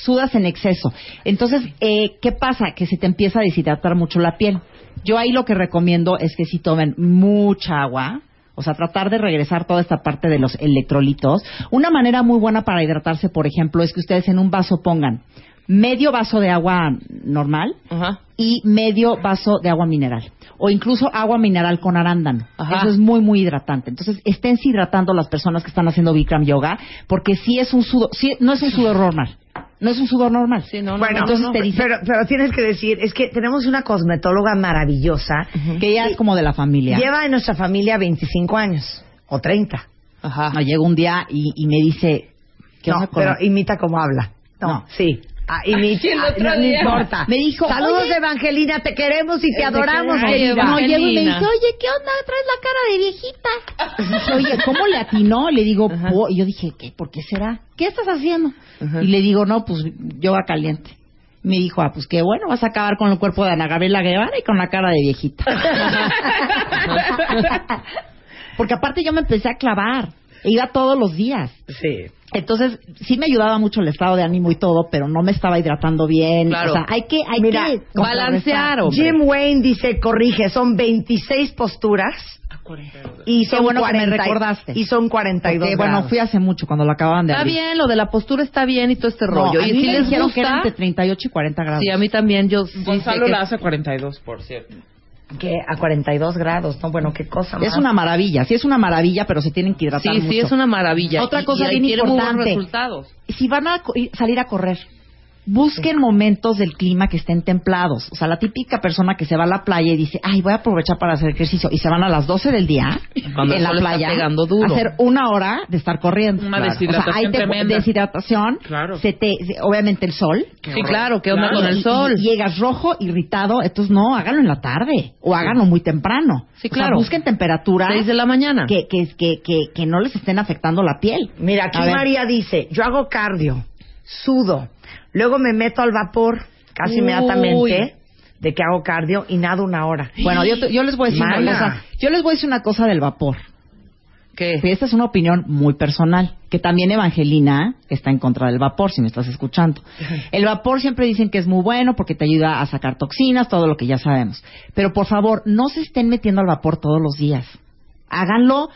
sudas en exceso. Entonces, eh, ¿qué pasa? Que se te empieza a deshidratar mucho la piel. Yo ahí lo que recomiendo es que si tomen mucha agua, o sea, tratar de regresar toda esta parte de los electrolitos. Una manera muy buena para hidratarse, por ejemplo, es que ustedes en un vaso pongan medio vaso de agua normal y medio vaso de agua mineral. O incluso agua mineral con arándano. Eso es muy, muy hidratante. Entonces, estén hidratando las personas que están haciendo Bikram Yoga, porque sí es un sudor, sí, no es un sudor normal. No es un sudor normal. Sí, no, bueno, entonces te dice... pero, pero, tienes que decir, es que tenemos una cosmetóloga maravillosa. Que ella es como de la familia. Lleva en nuestra familia 25 años, o 30. Ajá. No, llega un día y, y me dice... ¿qué no, pero imita como habla. no. sí. Ah, y mi, ah, no, importa. Me dijo, saludos Evangelina, te queremos y te adoramos, querida. No, llego y me dice, oye, ¿qué onda? Traes la cara de viejita. oye, ¿cómo le atinó? Le digo, y yo dije, ¿qué? ¿Por qué será? ¿Qué estás haciendo? Y le digo, no, pues yoga caliente. Me dijo, ah, pues qué bueno, vas a acabar con el cuerpo de Ana Gabriela Guevara y con la cara de viejita. <laughs> Porque aparte yo me empecé a clavar. Iba todos los días. Sí. Entonces, sí me ayudaba mucho el estado de ánimo y todo, pero no me estaba hidratando bien. O sea, hay que, hay que balancear. Jim Wayne dice, corrige, son 26 posturas. Y son bueno 40, me recordaste. Y son 42 Bueno, fui hace mucho cuando lo acababan de Está bien, lo de la postura está bien y todo este rollo. y si les dijeron que eran entre 38 y 40 grados. Sí, a mí también. Yo Gonzalo la hace 42, por cierto que a 42 grados, ¿no? Bueno, qué cosa más. Es una maravilla, sí es una maravilla, pero se tienen que hidratar sí, Sí, es una maravilla. Otra cosa bien importante. Resultados. Si van a salir a correr, busquen momentos del clima que estén templados. O sea, la típica persona que se va a la playa y dice, ay, voy a aprovechar para hacer ejercicio. Y se van a las 12 del día en la playa a hacer una hora de estar corriendo. Una deshidratación o sea, hay deshidratación. Claro. Se te, obviamente el sol. sí, claro, ¿qué onda con el sol? Y, llegas rojo, irritado. Entonces, no, háganlo en la tarde. O háganlo muy temprano. Sí, claro. busquen temperatura. 6 de la mañana. Que, que, que, que, que no les estén afectando la piel. Mira, aquí María dice, yo hago cardio, sudo, Luego me meto al vapor casi inmediatamente de que hago cardio y nado una hora. Bueno, yo, yo les voy a decir una cosa. Yo les voy a decir una cosa del vapor. ¿Qué? esta es una opinión muy personal, que también Evangelina está en contra del vapor, si me estás escuchando. <laughs> El vapor siempre dicen que es muy bueno porque te ayuda a sacar toxinas, todo lo que ya sabemos. Pero por favor, no se estén metiendo al vapor todos los días. Háganlo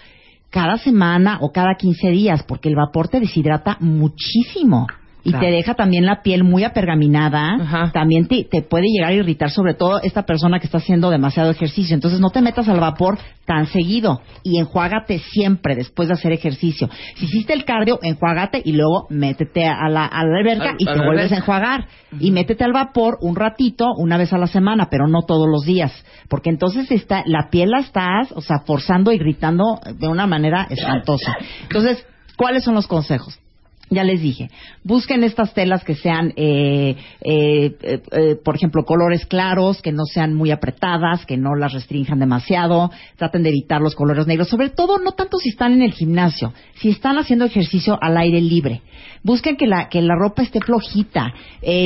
cada semana o cada 15 días, porque el vapor te deshidrata muchísimo y te deja también la piel muy apergaminada, también te, puede llegar a irritar, sobre todo esta persona que está haciendo demasiado ejercicio. Entonces no te metas al vapor tan seguido y enjuágate siempre después de hacer ejercicio. Si hiciste el cardio, enjuágate y luego métete a la, a la alberca y te vuelves a enjuagar. Y métete al vapor un ratito, una vez a la semana, pero no todos los días. Porque entonces está, la piel la estás, o sea, forzando, irritando de una manera espantosa. Entonces, ¿cuáles son los consejos? Ya les dije, busquen estas telas que sean, eh, eh, eh, por ejemplo, colores claros, que no sean muy apretadas, que no las restrinjan demasiado. Traten de evitar los colores negros, sobre todo no tanto si están en el gimnasio, si están haciendo ejercicio al aire libre. Busquen que la, que la ropa esté flojita,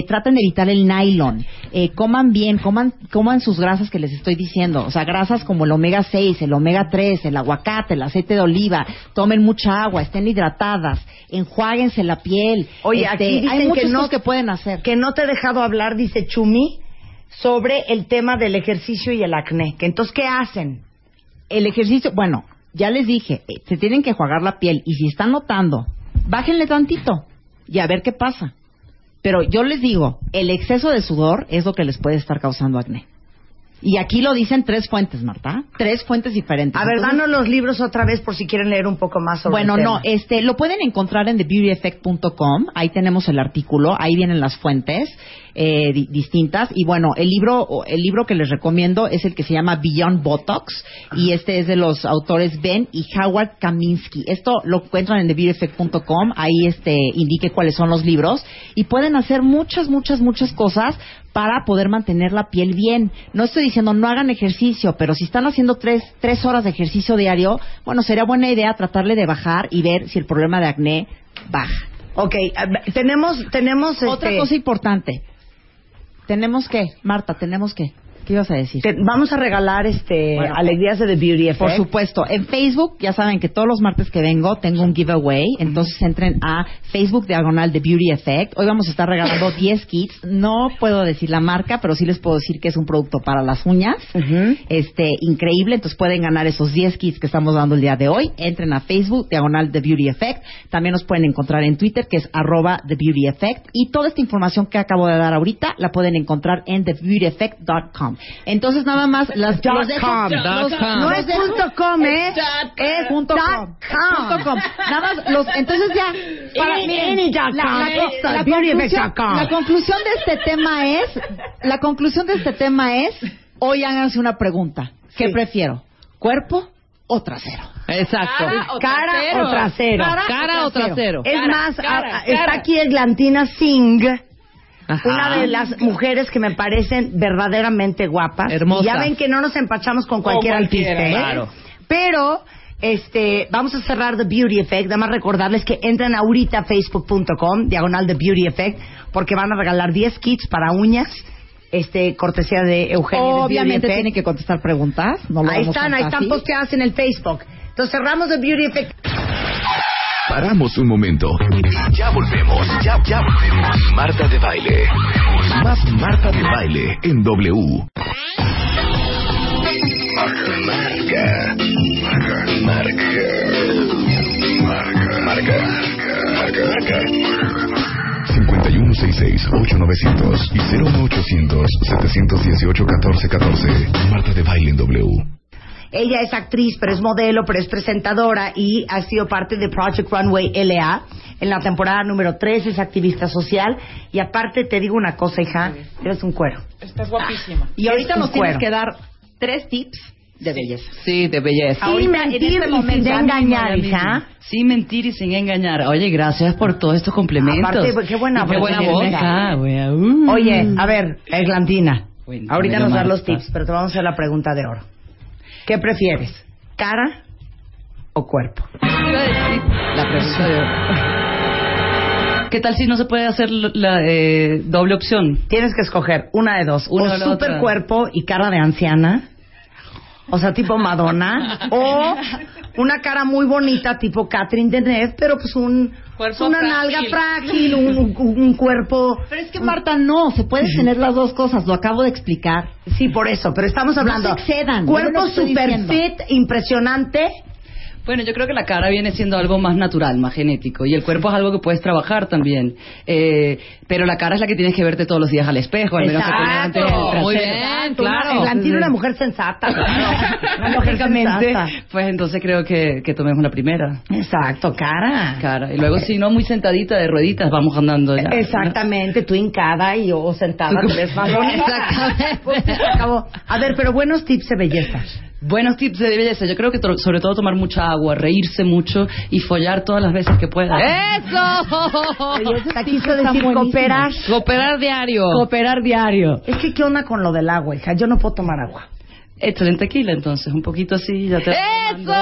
traten de evitar el nylon, coman bien, coman, coman sus grasas que les estoy diciendo, o sea, grasas como el omega 6, el omega 3, el aguacate, el aceite de oliva, tomen mucha agua, estén hidratadas, enjuáguense la piel. Oye, este, aquí dicen hay que no, que pueden hacer. Que no te he dejado hablar, dice Chumi, sobre el tema del ejercicio y el acné. Que entonces, ¿qué hacen? El ejercicio, bueno, ya les dije, eh, se tienen que jugar la piel y si están notando, bájenle tantito y a ver qué pasa. Pero yo les digo, el exceso de sudor es lo que les puede estar causando acné. Y aquí lo dicen tres fuentes, Marta. Tres fuentes diferentes. A ver, danos los libros otra vez por si quieren leer un poco más sobre Bueno, no, este, lo pueden encontrar en thebeautyeffect.com. Ahí tenemos el artículo, ahí vienen las fuentes eh, distintas. Y bueno, el libro, el libro que les recomiendo es el que se llama Beyond Botox. Y este es de los autores Ben y Howard Kaminsky. Esto lo encuentran en thebeautyeffect.com. Ahí este, indique cuáles son los libros. Y pueden hacer muchas, muchas, muchas cosas para poder mantener la piel bien. No estoy diciendo no hagan ejercicio, pero si están haciendo tres, tres horas de ejercicio diario, bueno, sería buena idea tratarle de bajar y ver si el problema de acné baja. Ok, tenemos, tenemos otra este cosa importante. Tenemos que, Marta, tenemos que. ¿Qué ibas a decir? vamos a regalar este alegrías de The Beauty Effect. Por supuesto. En Facebook, ya saben que todos los martes que vengo tengo un giveaway. Entonces entren a Facebook Diagonal The Beauty Effect. Hoy vamos a estar regalando <laughs> 10 kits. No puedo decir la marca, pero sí les puedo decir que es un producto para las uñas. Este, increíble. Entonces pueden ganar esos 10 kits que estamos dando el día de hoy. Entren a Facebook Diagonal The Beauty Effect. También nos pueden encontrar en Twitter, que es arroba The Beauty Effect. Y toda esta información que acabo de dar ahorita la pueden encontrar en thebeautyeffect.com. Entonces nada más las no es punto com, ¿eh? es punto com. com. Nada más los entonces ya para la, conclusión, la conclusión de este tema es la conclusión de este tema es hoy háganse una pregunta. ¿Qué prefiero? ¿Cuerpo o trasero? Exacto. Cara o trasero. Cara o trasero. Es más, está aquí Eglantina Singh una de las mujeres que me parecen verdaderamente guapas. Hermosa. ya ven que no nos empachamos con cualquier artista, ¿eh? Pero este, vamos a cerrar The Beauty Effect. Nada más recordarles que entren ahorita a facebook.com, diagonal The Beauty Effect, porque van a regalar 10 kits para uñas. Este, cortesía de Eugenio. Obviamente tienen que contestar preguntas. ahí están, ahí están posteadas en el Facebook. Entonces cerramos The Beauty Effect. Paramos un momento. Ya volvemos. Ya, ya volvemos. Marta de baile. Más Marta de baile en W. Marca. Marca. Marca. Marca. Marca. Marca. Marca. 5166-8900 y 01800-718-1414. Marta de baile en W. Ella es actriz, pero es modelo, pero es presentadora y ha sido parte de Project Runway LA. En la temporada número 3 es activista social. Y aparte te digo una cosa, hija, eres un cuero. Estás guapísima. Y ahorita nos tienes que dar tres tips de belleza. Sí, de belleza. Sin mentir este y sin engañar, hija. Sin mentir y sin engañar. Oye, gracias por todos estos complementos. Aparte, qué buena, qué buena voz. Uh. Oye, a ver, Eglantina. Ahorita nos das los tips, pero te vamos a hacer la pregunta de oro. ¿Qué prefieres? ¿Cara o cuerpo? La pregunta de <laughs> ¿Qué tal si no se puede hacer la eh, doble opción? Tienes que escoger una de dos. o super cuerpo y cara de anciana. O sea, tipo Madonna. <laughs> o una cara muy bonita, tipo Catherine Deneuve, pero pues un una nalga frágil, un, cuerpo. Pero es que Marta no, se puede tener las dos cosas, lo acabo de explicar. Sí, por eso, pero estamos hablando. No se excedan. Cuerpo super fit, impresionante bueno, yo creo que la cara viene siendo algo más natural, más genético, y el cuerpo es algo que puedes trabajar también. Eh, pero la cara es la que tienes que verte todos los días al espejo, al menos que Muy bien, claro. Una, una mujer sensata, claro. <laughs> Lógicamente. Pues entonces creo que, que tomemos la primera. Exacto, cara. Cara. Y luego, si no, muy sentadita de rueditas, vamos andando ya. Exactamente, tú hincada y yo sentada, te ves más <laughs> Exactamente. <laughs> A ver, pero buenos tips de belleza. Buenos tips de belleza. Yo creo que sobre todo tomar mucha agua, reírse mucho y follar todas las veces que pueda. ¡Eso! Te quiso decir cooperar. Cooperar diario. Cooperar diario. Es que, ¿qué onda con lo del agua, hija? Yo no puedo tomar agua. Échale en tequila, entonces. Un poquito así, ya te... ¡Eso!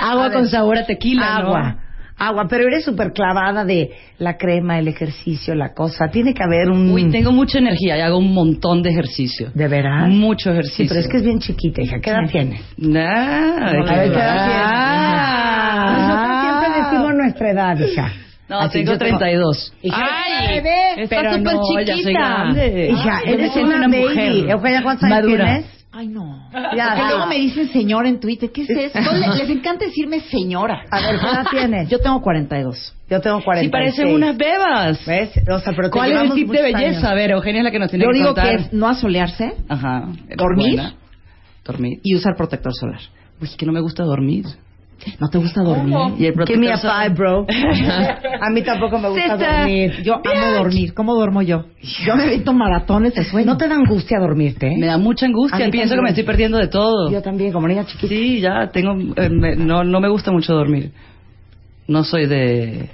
agua con sabor a tequila, Agua agua, pero eres súper clavada de la crema, el ejercicio, la cosa. Tiene que haber un... Uy, tengo mucha energía y hago un montón de ejercicio. ¿De verdad? Mucho ejercicio. Sí, pero es que es bien chiquita, hija. ¿Qué edad tienes? Nah, ver, ¿qué edad tienes? Ah. Nosotros siempre decimos nuestra edad, hija. No, Así tengo 32. Hija, ¡Ay! Bebé, está súper chiquita. Hija, eres una, una mujer. Mujer. ¿Cuántos años tienes? Ay, no. Ya, Porque luego me dicen señora en Twitter. ¿Qué es eso? les, encanta decirme señora. A ver, ¿qué edad <laughs> tienes? Yo tengo 42. Yo tengo 46. Sí, parecen unas bebas. ¿Ves? O sea, pero ¿Cuál es el tip de belleza? A ver, Eugenia es la que nos tiene Yo que digo contar. que es no asolearse. Ajá. Dormir. Dormir. Y usar protector solar. Uy, que no me gusta dormir. ¿No te gusta dormir? ¿Y el Give me a five, bro. <laughs> a mí tampoco me gusta dormir. Yo amo dormir. ¿Cómo duermo yo? Yo me evito maratones de sueño. ¿No te da angustia dormirte? Me da mucha angustia. Pienso que me estoy perdiendo de todo. Yo también, como niña chiquita. Sí, ya tengo... Eh, no, no me gusta mucho dormir. No soy de...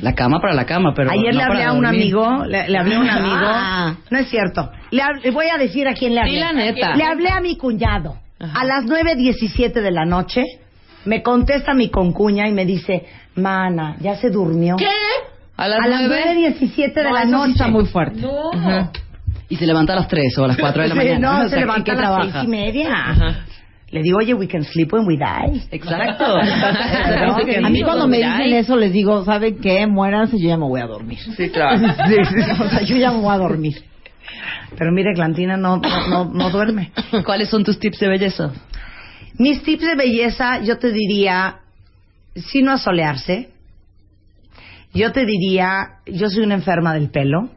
La cama para la cama, pero. Ayer no le hablé a un amigo, le, hablé a un <laughs> amigo. Ah. No es cierto. Le, voy a decir a quién le hablé. Sí, la neta. Le hablé a mi cuñado. A las 9.17 de la noche me contesta mi concuña y me dice, mana, ¿ya se durmió? ¿Qué? A las, 9.17 de la noche. está muy fuerte. No. Y se levanta a las 3 o a las 4 de la <laughs> mañana. No, se levanta a las 6 y media. Le digo, oye, we can sleep when we die. Exacto. <laughs> <laughs> a mí cuando me dicen eso les digo, ¿saben qué? Muéranse, yo ya me voy a dormir. Sí, claro. o sea, yo ya me voy a dormir. Pero mire, Glantina no, no, no duerme. ¿Cuáles son tus tips de belleza? Mis tips de belleza, yo te diría, si no asolearse. Yo te diría, yo soy una enferma del pelo.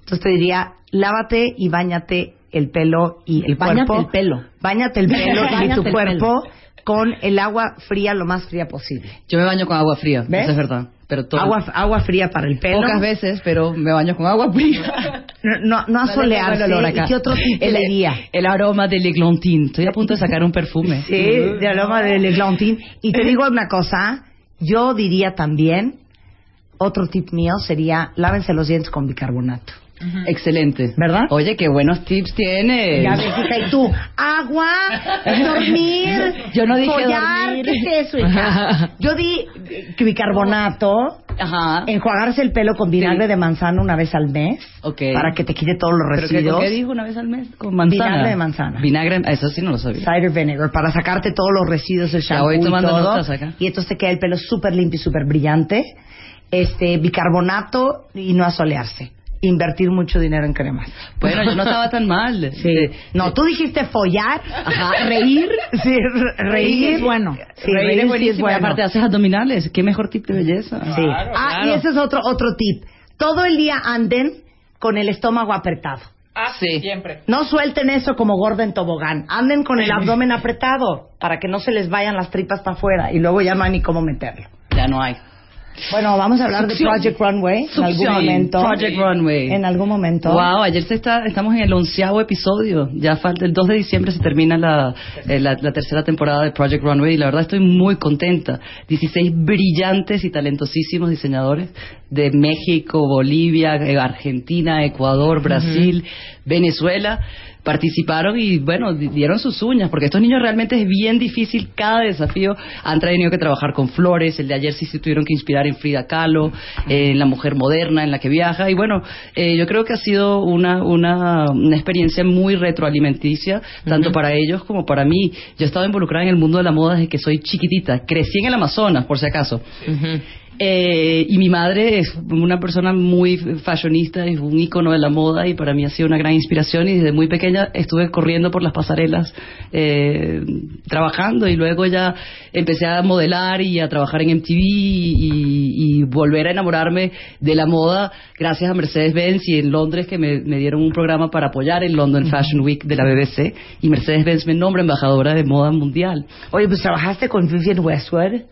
Entonces te diría, lávate y bañate el pelo y el cuerpo. el pelo. Báñate el pelo y <laughs> tu cuerpo con el agua fría lo más fría posible. Yo me baño con agua fría, ¿Ves? es verdad. Pero agua, agua fría para el pelo. Pocas veces, pero me baño con agua fría. No, no, asolearse. ¿Y qué otro tipo el, día? El aroma de L'Eglantin. Estoy a punto de sacar un perfume. Sí, de aroma de L'Eglantin. Y te digo una cosa, yo diría también, otro tip mío sería, lávense los dientes con bicarbonato. Excelente. ¿Verdad? Oye, qué buenos tips tienes. Ya ves, y tú, agua, dormir, Yo no dije follar, ¿qué es eso, hija? <laughs> Yo di bicarbonato, Ajá. enjuagarse el pelo con vinagre de manzana una vez al mes, okay. para que te quite todos los residuos. ¿Pero qué, dijo una vez al mes? Con manzana. Vinagre de manzana. Vinagre, eso sí no lo sabía. Cider vinegar, para sacarte todos los residuos del shampoo y todo. Y entonces te queda el pelo súper limpio y súper brillante. Este, bicarbonato y no asolearse invertir mucho dinero en cremas. Bueno, yo no estaba tan mal. <laughs> Sí. No, tú dijiste follar, Ajá, <laughs> reír. Sí, reír. es bueno. Sí, reír, es buenísimo. Y aparte haces abdominales. Qué mejor tip de belleza. Sí. ah, y ese es otro, otro tip. Todo el día anden con el estómago apretado. Ah, sí. Siempre. No suelten eso como gorda en tobogán. Anden con el abdomen apretado para que no se les vayan las tripas para afuera y luego ya no hay ni cómo meterlo. Ya no hay. Bueno, vamos a hablar de Project Runway en algún momento. Project Runway. En algún momento. Wow, ayer se está, estamos en el onceavo episodio. Ya falta el 2 de diciembre se termina la, eh, la, tercera temporada de Project Runway y la verdad estoy muy contenta. 16 brillantes y talentosísimos diseñadores de México, Bolivia, eh, Argentina, Ecuador, Brasil, Venezuela participaron y bueno, dieron sus uñas, porque estos niños realmente es bien difícil cada desafío. Han tenido que trabajar con flores, el de ayer sí se tuvieron que inspirar en Frida Kahlo, en la mujer moderna en la que viaja. Y bueno, eh, yo creo que ha sido una, una, una experiencia muy retroalimenticia, tanto para ellos como para mí. Yo he estado involucrada en el mundo de la moda desde que soy chiquitita. Crecí en el Amazonas, por si acaso. Eh, y mi madre es una persona muy fashionista, es un icono de la moda y para mí ha sido una gran inspiración y desde muy pequeña estuve corriendo por las pasarelas eh, trabajando y luego ya empecé a modelar y a trabajar en MTV y, volver a enamorarme de la moda gracias a Mercedes-Benz y en Londres que me, dieron un programa para apoyar el London Fashion Week de la BBC y Mercedes-Benz me nombra embajadora de moda mundial. Oye, pues trabajaste con Vivienne Westwood.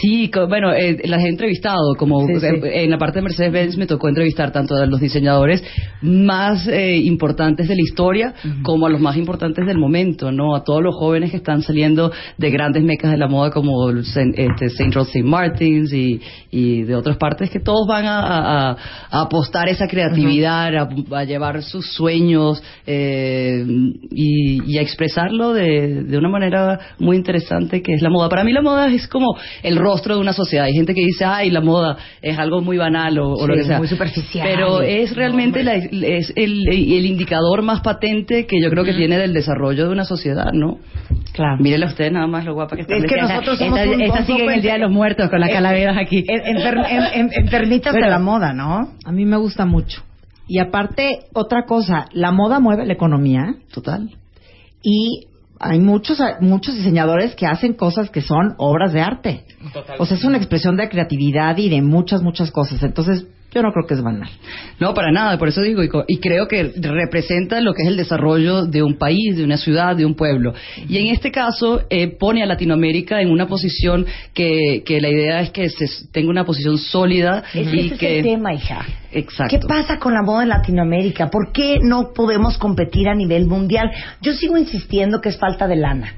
Sí, bueno, eh, la gente entrevistado, como en la parte de Mercedes-Benz me tocó entrevistar tanto a los diseñadores más eh, importantes de la historia como a los más importantes del momento, ¿no? A todos los jóvenes que están saliendo de grandes mecas de la moda como este, Central St. Martins y, de otras partes que todos van a, apostar esa creatividad, a, llevar sus sueños eh, y, a expresarlo de, de una manera muy interesante que es la moda. Para mí la moda es como el rostro de una sociedad. Hay gente que dice, ay, la moda es algo muy banal o, lo que sea. muy superficial. Pero es realmente es el, indicador más patente que yo creo que tiene del desarrollo de una sociedad, ¿no? Claro. Mírele a usted nada más lo guapa que está. Es que nosotros somos esta, esta sigue en el Día de los Muertos con las calaveras aquí. Enfermitas de la moda, ¿no? A mí me gusta mucho. Y aparte, otra cosa, la moda mueve la economía. Total. Y hay muchos muchos diseñadores que hacen cosas que son obras de arte. O sea, es una expresión de creatividad y de muchas, muchas cosas. Entonces, yo no creo que es banal. No, para nada, por eso digo, y, creo que representa lo que es el desarrollo de un país, de una ciudad, de un pueblo. Y en este caso eh, pone a Latinoamérica en una posición que, que la idea es que se tenga una posición sólida. y que... es el tema, hija. Exacto. ¿Qué pasa con la moda en Latinoamérica? ¿Por qué no podemos competir a nivel mundial? Yo sigo insistiendo que es falta de lana.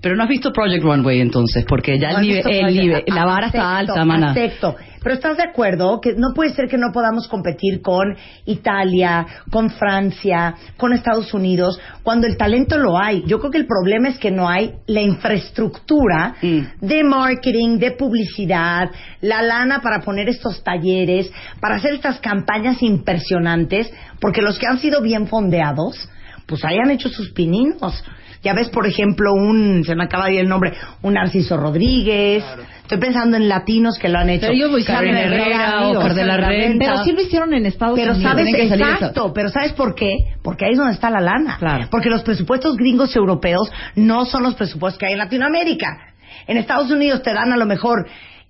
Pero no has visto Project Runway entonces, porque ya el nivel, la vara está alta, mana. Perfecto. Pero estás de acuerdo que no puede ser que no podamos competir con Italia, con Francia, con Estados Unidos, cuando el talento lo hay. Yo creo que el problema es que no hay la infraestructura mm. de marketing, de publicidad, la lana para poner estos talleres, para hacer estas campañas impresionantes, porque los que han sido bien fondeados, pues hayan hecho sus pininos. Ya ves, por ejemplo, un, se me acaba de ir el nombre, un Narciso Rodríguez. Estoy pensando en latinos que lo han hecho. Pero yo voy a Herrera, o de la Renta. Pero sí lo hicieron en Estados pero Unidos. Sabes, exacto, pero ¿sabes por qué? Porque ahí es donde está la lana. Claro. Porque los presupuestos gringos europeos no son los presupuestos que hay en Latinoamérica. En Estados Unidos te dan a lo mejor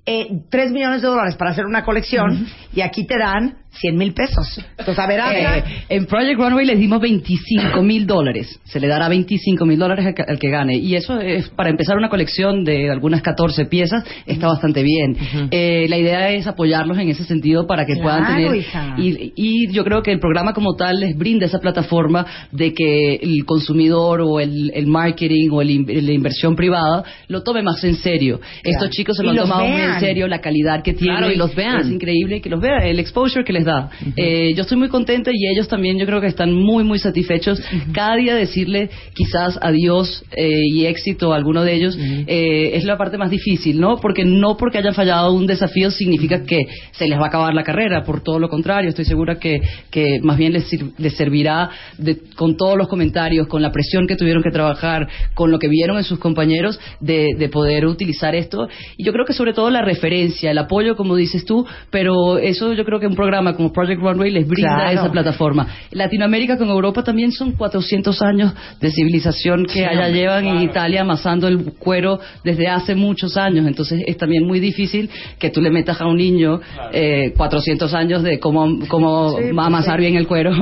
eh, 3 millones de dólares para hacer una colección y aquí te dan 100 mil pesos. Entonces, a ver, eh, en Project Runway les dimos 25 mil dólares. Se le dará 25 mil dólares al, que gane. Y eso es para empezar una colección de algunas 14 piezas, está bastante bien. eh, la idea es apoyarlos en ese sentido para que puedan tener. Y, y, yo creo que el programa como tal les brinda esa plataforma de que el consumidor o el, el marketing o el, la inversión privada lo tome más en serio. Estos chicos se lo han tomado muy en serio, la calidad que tienen. y los vean. Es increíble que los vean, el exposure que les da. Eh, yo estoy muy contenta y ellos también yo creo que están muy, muy satisfechos. Cada día decirle quizás adiós eh, y éxito a alguno de ellos eh, es la parte más difícil, ¿no? Porque no porque hayan fallado un desafío significa que se les va a acabar la carrera, por todo lo contrario, estoy segura que, que más bien les, les servirá de, con todos los comentarios, con la presión que tuvieron que trabajar, con lo que vieron en sus compañeros, de, de poder utilizar esto. Y yo creo que sobre todo la referencia, el apoyo, como dices tú, pero eso yo creo que un programa como Project Runway les brinda esa plataforma. Latinoamérica con Europa también son 400 años de civilización que allá llevan en Italia amasando el cuero desde hace muchos años. Entonces es también muy difícil que tú le metas a un niño eh, 400 años de cómo, cómo pues amasar bien el cuero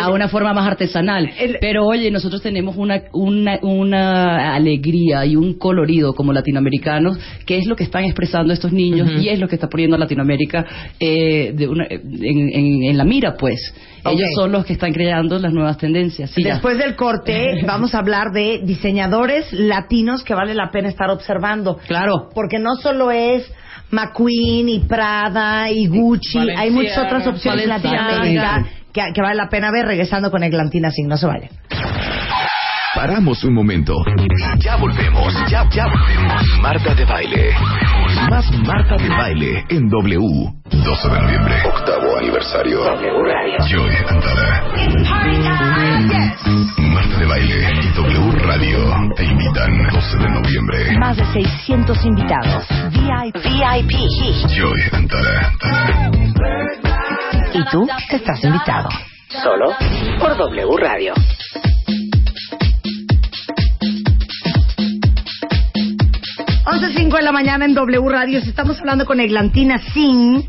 a, una forma más artesanal. Pero oye, nosotros tenemos una, una, una, alegría y un colorido como latinoamericanos, que es lo que están expresando estos niños y es lo que está poniendo a Latinoamérica eh, de una, en, en, la mira, pues. Ellos son los que están creando las nuevas tendencias. Después del corte <laughs> vamos a hablar de diseñadores latinos que vale la pena estar observando. Claro. Porque no solo es McQueen y Prada y Gucci, hay muchas otras opciones en Latinoamérica que, vale la pena ver regresando con Eglantina Sin. No se vaya. Paramos un momento. Ya volvemos. Ya, ya volvemos. Marta de baile. Más Marta de baile en W. 12 de noviembre. Octavo aniversario. W Radio. Joy Antara. Marta de baile y W Radio te invitan 12 de noviembre. Más de 600 invitados. VIP. VIP. Joy Antara. Y tú estás invitado. Solo por W Radio. 11.05 de la mañana en W Radio. Estamos hablando con Eglantina Singh,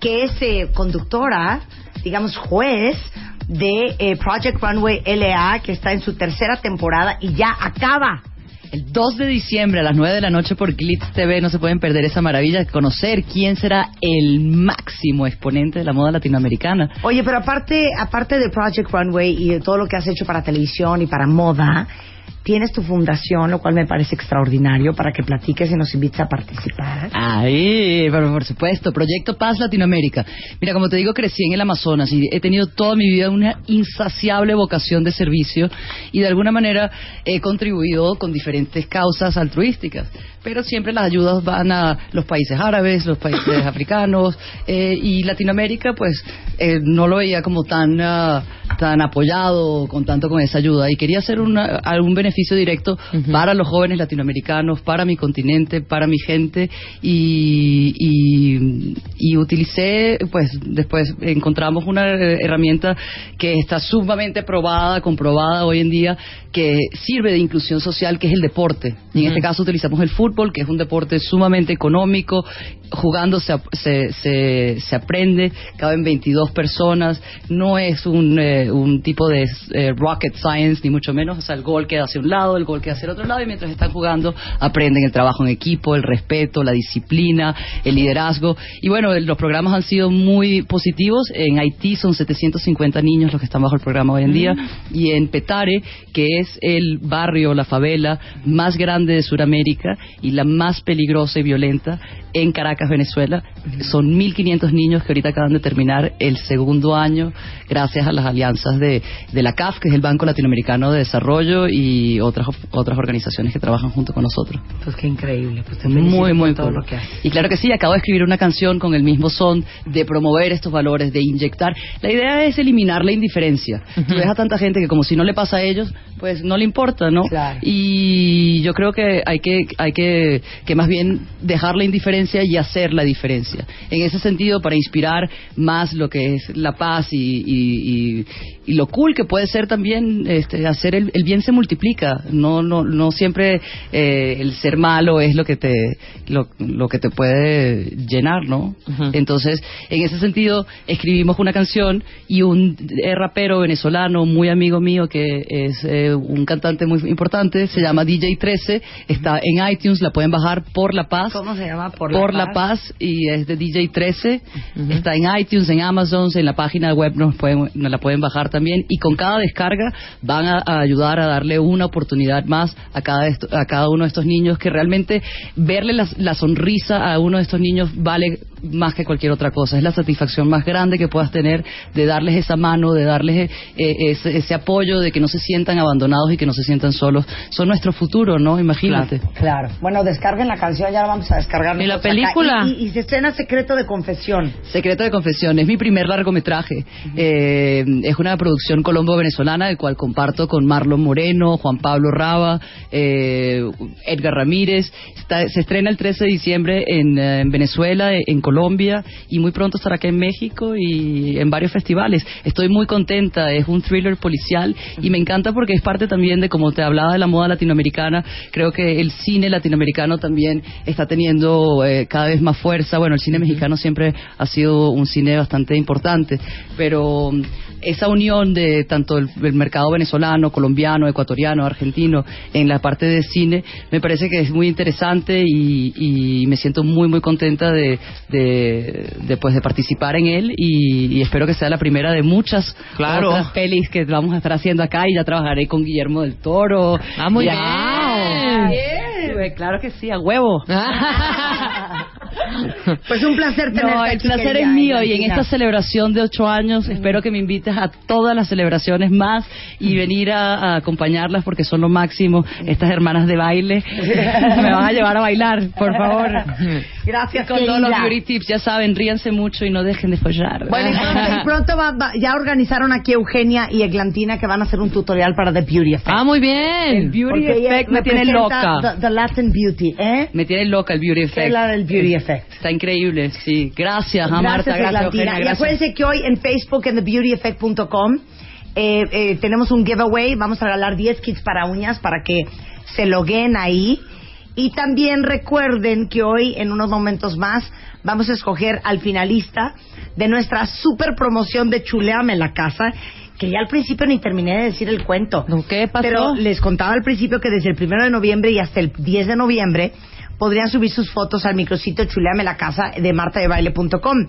que es eh, conductora, digamos juez de eh, Project Runway LA, que está en su tercera temporada y ya acaba El 2 de diciembre a las 9 de la noche por Glitz TV no se pueden perder esa maravilla de conocer quién será el máximo exponente de la moda latinoamericana. Oye, pero aparte, aparte de Project Runway y de todo lo que has hecho para televisión y para moda, tienes tu fundación, lo cual me parece extraordinario, para que platiques y nos invites a participar. Ahí, pero por supuesto, Proyecto Paz Latinoamérica. Mira, como te digo, crecí en el Amazonas y he tenido toda mi vida una insaciable vocación de servicio y de alguna manera he contribuido con diferentes causas altruísticas pero siempre las ayudas van a los países árabes, los países <laughs> africanos eh, y Latinoamérica, pues eh, no lo veía como tan uh, tan apoyado con tanto con esa ayuda. Y quería hacer una, algún beneficio directo para los jóvenes latinoamericanos, para mi continente, para mi gente. Y, y, y utilicé, pues después encontramos una herramienta que está sumamente probada, comprobada hoy en día, que sirve de inclusión social, que es el deporte. Y en este caso utilizamos el fútbol que es un deporte sumamente económico, jugando se, se, se, aprende, caben 22 personas, no es un, eh, un tipo de eh, rocket science, ni mucho menos, o sea, el gol queda hacia un lado, el gol queda hacia el otro lado, y mientras están jugando aprenden el trabajo en equipo, el respeto, la disciplina, el liderazgo, y bueno, los programas han sido muy positivos, en Haití son 750 niños los que están bajo el programa hoy en día, mm. y en Petare, que es el barrio, la favela más grande de Sudamérica, y la más peligrosa y violenta en Caracas, Venezuela. Son 1.500 niños que ahorita acaban de terminar el segundo año gracias a las alianzas de, de la CAF, que es el Banco Latinoamericano de Desarrollo, y otras otras organizaciones que trabajan junto con nosotros. Pues qué increíble. Pues muy, muy todo lo que Y claro que sí, acabo de escribir una canción con el mismo son de promover estos valores, de inyectar. La idea es eliminar la indiferencia. Tú ves a tanta gente que como si no le pasa a ellos, pues no le importa, ¿no? Y yo creo que hay que hay que, que más bien dejar la indiferencia y hacer la diferencia. En ese sentido, para inspirar más lo que es la paz y, y lo cool que puede ser también este, hacer el, bien se multiplica. No no no siempre eh, el ser malo es lo que te lo, lo que te puede llenar no entonces en ese sentido escribimos una canción y un rapero venezolano muy amigo mío que es eh, un cantante muy importante se llama DJ 13 está en iTunes la pueden bajar por la paz. Cómo se llama por, la, paz? y es de DJ 13 está en iTunes en Amazon en la página web nos pueden nos la pueden bajar también y con cada descarga van a, ayudar a darle una oportunidad más a cada, a cada uno de estos niños que realmente verle la, sonrisa a uno de estos niños vale más que cualquier otra cosa. Es la satisfacción más grande que puedas tener de darles esa mano, de darles eh, ese, apoyo, de que no se sientan abandonados y que no se sientan solos. Son nuestro futuro, ¿no? Imagínate. Claro. Bueno, descarguen la canción, ya la vamos a descargar. Y la película. Y, se estrena Secreto de Confesión. Secreto de Confesión. Es mi primer largometraje. Eh, es una producción colombo-venezolana, el cual comparto con Marlon Moreno, Juan Pablo Raba, eh, Edgar Ramírez. se estrena el 13 de diciembre en, eh, en, Venezuela, en Colombia y muy pronto estará aquí en México y en varios festivales. Estoy muy contenta, es un thriller policial y me encanta porque es parte también de, como te hablaba de la moda latinoamericana, creo que el cine latinoamericano también está teniendo eh, cada vez más fuerza. Bueno, el cine mexicano siempre ha sido un cine bastante importante, pero esa unión de tanto el, mercado venezolano, colombiano, ecuatoriano, argentino en la parte de cine me parece que es muy interesante y, me siento muy muy contenta de, de, pues, de participar en él y, espero que sea la primera de muchas otras pelis que vamos a estar haciendo acá y ya trabajaré con Guillermo del Toro. Ah, muy bien. Claro que sí, a huevo. <laughs> <laughs> Pues un placer tenerte no, el placer es mío y en esta celebración de ocho años espero que me invites a todas las celebraciones más y venir a, acompañarlas porque son lo máximo. Estas hermanas de baile <laughs> me van a llevar a bailar por favor. Gracias con todos los beauty tips ya saben ríanse mucho y no dejen de follar bueno y pronto, ya organizaron aquí Eugenia y Eglantina que van a hacer un tutorial para The Beauty Effect. Ah muy bien. El Beauty Effect me tiene loca. the, Latin Beauty ¿eh? me tiene loca el Beauty Effect. el Beauty Effect Está increíble, sí. Gracias, a Marta. Gracias, Y acuérdense que hoy en Facebook, en thebeautyeffect.com, eh, eh, tenemos un giveaway. Vamos a regalar 10 kits para uñas para que se loguen ahí. Y también recuerden que hoy, en unos momentos más, vamos a escoger al finalista de nuestra super promoción de Chuleame la Casa, que ya al principio ni terminé de decir el cuento. ¿Qué pasó? Pero les contaba al principio que desde el primero de noviembre y hasta el 10 de noviembre podrían subir sus fotos al micrositio Chuleame la casa de martadebaile.com.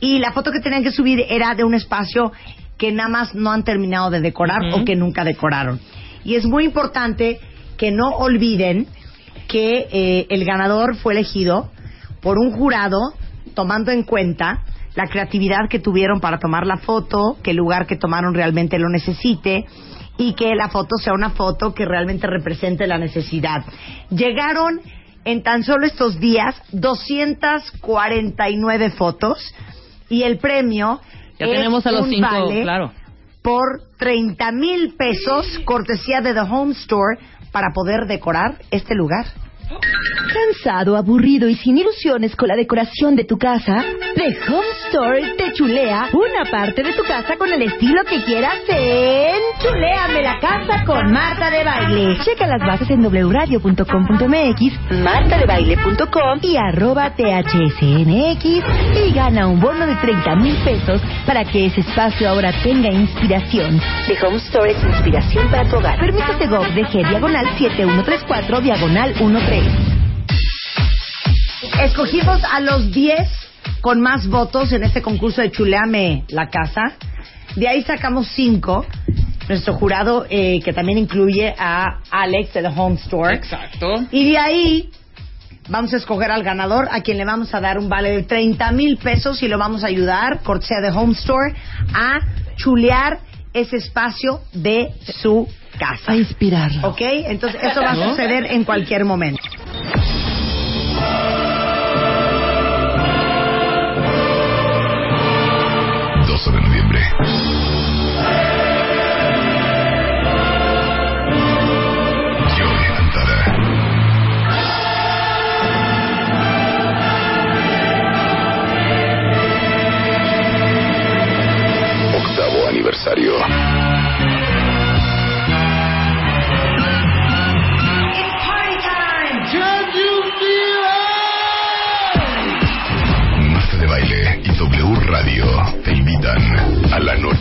Y la foto que tenían que subir era de un espacio que nada más no han terminado de decorar o que nunca decoraron. Y es muy importante que no olviden que eh, el ganador fue elegido por un jurado tomando en cuenta la creatividad que tuvieron para tomar la foto, que el lugar que tomaron realmente lo necesite y que la foto sea una foto que realmente represente la necesidad. Llegaron en tan solo estos días 249 fotos y el premio ya tenemos a los cinco, claro. por 30 mil pesos cortesía de The Home Store para poder decorar este lugar. ¿Cansado, aburrido y sin ilusiones con la decoración de tu casa? The Home Store te chulea una parte de tu casa con el estilo que quieras en Chuleame la casa con Marta de Baile. Checa las bases en wradio.com.mx, martadebaile.com y arroba thsnx y gana un bono de 30 mil pesos para que ese espacio ahora tenga inspiración. The Home Store es inspiración para tu hogar. Permiso Segov de G diagonal 7134 diagonal 13. Escogimos a los 10 con más votos en este concurso de Chuleame la Casa. De ahí sacamos 5. Nuestro jurado, eh, que también incluye a Alex de The Home Store. Exacto. Y de ahí vamos a escoger al ganador, a quien le vamos a dar un vale de 30 mil pesos y lo vamos a ayudar, cortesía de Home Store, a chulear ese espacio de su casa. A inspirarlo. ¿Ok? Entonces, eso va a suceder en cualquier momento.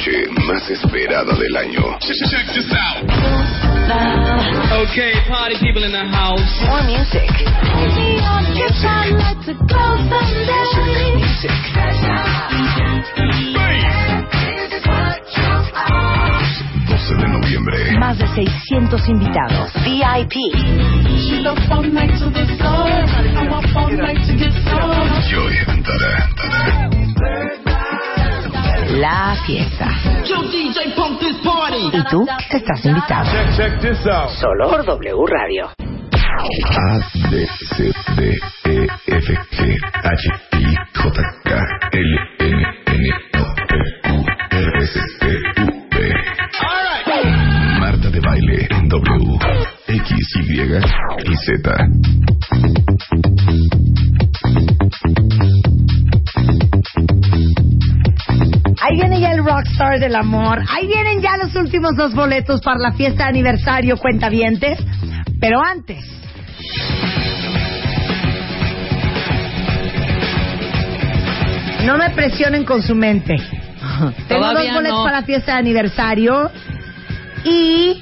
Noche más esperada del año. Okay, party people in the house. More music. 12 de noviembre. Más de 600 invitados. VIP. Joy Antara. La fiesta. ¿Y tú? Estás invitado. Solo por W Radio. A, B, C, D, E, F, G, H, I, J, K, L, N, N, O, P, Q, R, S, T, U, V. Marta de baile en W, X, Y y Z. viene ya el rockstar del amor. Ahí vienen ya los últimos dos boletos para la fiesta de aniversario Cuentavientes. Pero antes. No me presionen con su mente. Tengo dos boletos no. para la fiesta de aniversario. Y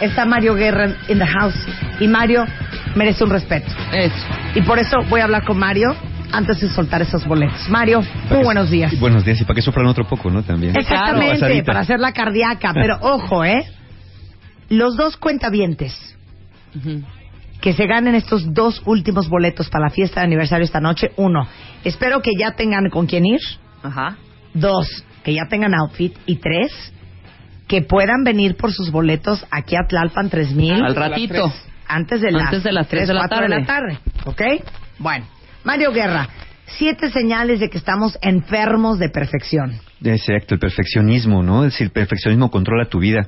está Mario Guerra in the house. Y Mario merece un respeto. Eso. Y por eso voy a hablar con Mario antes de soltar esos boletos. Mario, muy buenos días. Buenos días, y para que sufran otro poco, ¿no? También. Exactamente, para hacer la cardíaca. Pero <laughs> ojo, ¿eh? Los dos cuentavientes que se ganen estos dos últimos boletos para la fiesta de aniversario esta noche. Uno, espero que ya tengan con quién ir. Ajá. Dos, que ya tengan outfit. Y tres, que puedan venir por sus boletos aquí a Tlalpan 3000 Al ratito. antes de las, Antes de las tres de la 4 de la tarde. ¿Ok? Bueno, Mario Guerra, siete señales de que estamos enfermos de perfección. Exacto, el perfeccionismo, ¿no? Es decir, el perfeccionismo controla tu vida.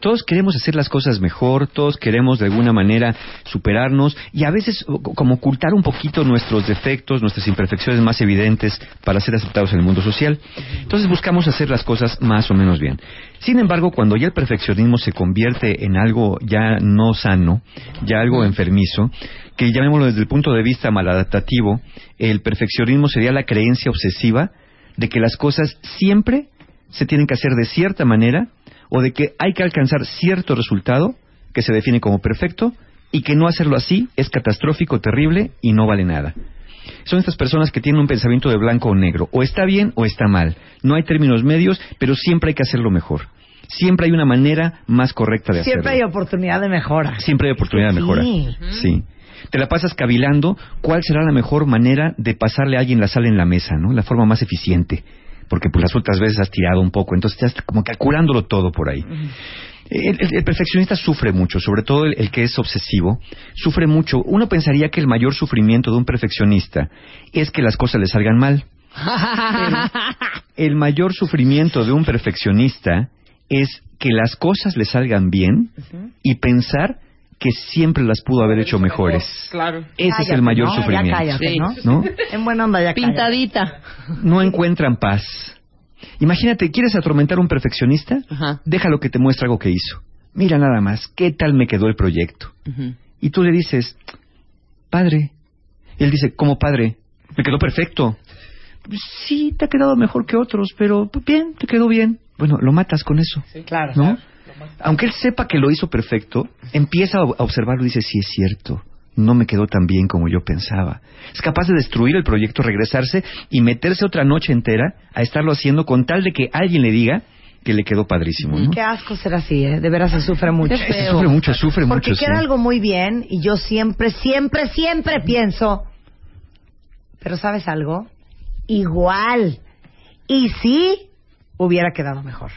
Todos queremos hacer las cosas mejor, todos queremos de alguna manera superarnos y a veces como ocultar un poquito nuestros defectos, nuestras imperfecciones más evidentes para ser aceptados en el mundo social. Entonces buscamos hacer las cosas más o menos bien. Sin embargo, cuando ya el perfeccionismo se convierte en algo ya no sano, ya algo enfermizo, que llamémoslo desde el punto de vista maladaptativo, el perfeccionismo sería la creencia obsesiva de que las cosas siempre se tienen que hacer de cierta manera o de que hay que alcanzar cierto resultado que se define como perfecto y que no hacerlo así es catastrófico, terrible y no vale nada. Son estas personas que tienen un pensamiento de blanco o negro, o está bien o está mal. No hay términos medios, pero siempre hay que hacerlo mejor. Siempre hay una manera más correcta de hacerlo. Siempre hay oportunidad de mejora. Siempre hay oportunidad de mejora. Sí. sí. Te la pasas cavilando cuál será la mejor manera de pasarle a alguien la sal en la mesa, ¿no? La forma más eficiente. Porque pues las otras veces has tirado un poco, entonces estás como calculándolo todo por ahí. El, perfeccionista sufre mucho, sobre todo el, que es obsesivo, sufre mucho. Uno pensaría que el mayor sufrimiento de un perfeccionista es que las cosas le salgan mal. el mayor sufrimiento de un perfeccionista es que las cosas le salgan bien y pensar que siempre las pudo haber hecho mejores. Claro. Ese es el mayor sufrimiento. ¿no? En buena onda ya Pintadita. No encuentran paz. Imagínate, ¿quieres atormentar a un perfeccionista? Déjalo que te muestre algo que hizo. Mira nada más, ¿qué tal me quedó el proyecto? Y tú le dices, padre. Y él dice, ¿cómo padre? Me quedó perfecto. Sí, te ha quedado mejor que otros, pero bien, te quedó bien. Bueno, lo matas con eso. Sí, claro. ¿No? Aunque él sepa que lo hizo perfecto, empieza a observarlo y dice, sí es cierto, no me quedó tan bien como yo pensaba. Es capaz de destruir el proyecto, regresarse y meterse otra noche entera a estarlo haciendo con tal de que alguien le diga que le quedó padrísimo. ¿no? Qué asco ser así, ¿eh? De veras se sufre mucho. Se sufre mucho, sufre Porque mucho. Porque queda algo muy bien y yo siempre, siempre, siempre pienso, pero ¿sabes algo? Igual. Y sí, hubiera quedado mejor.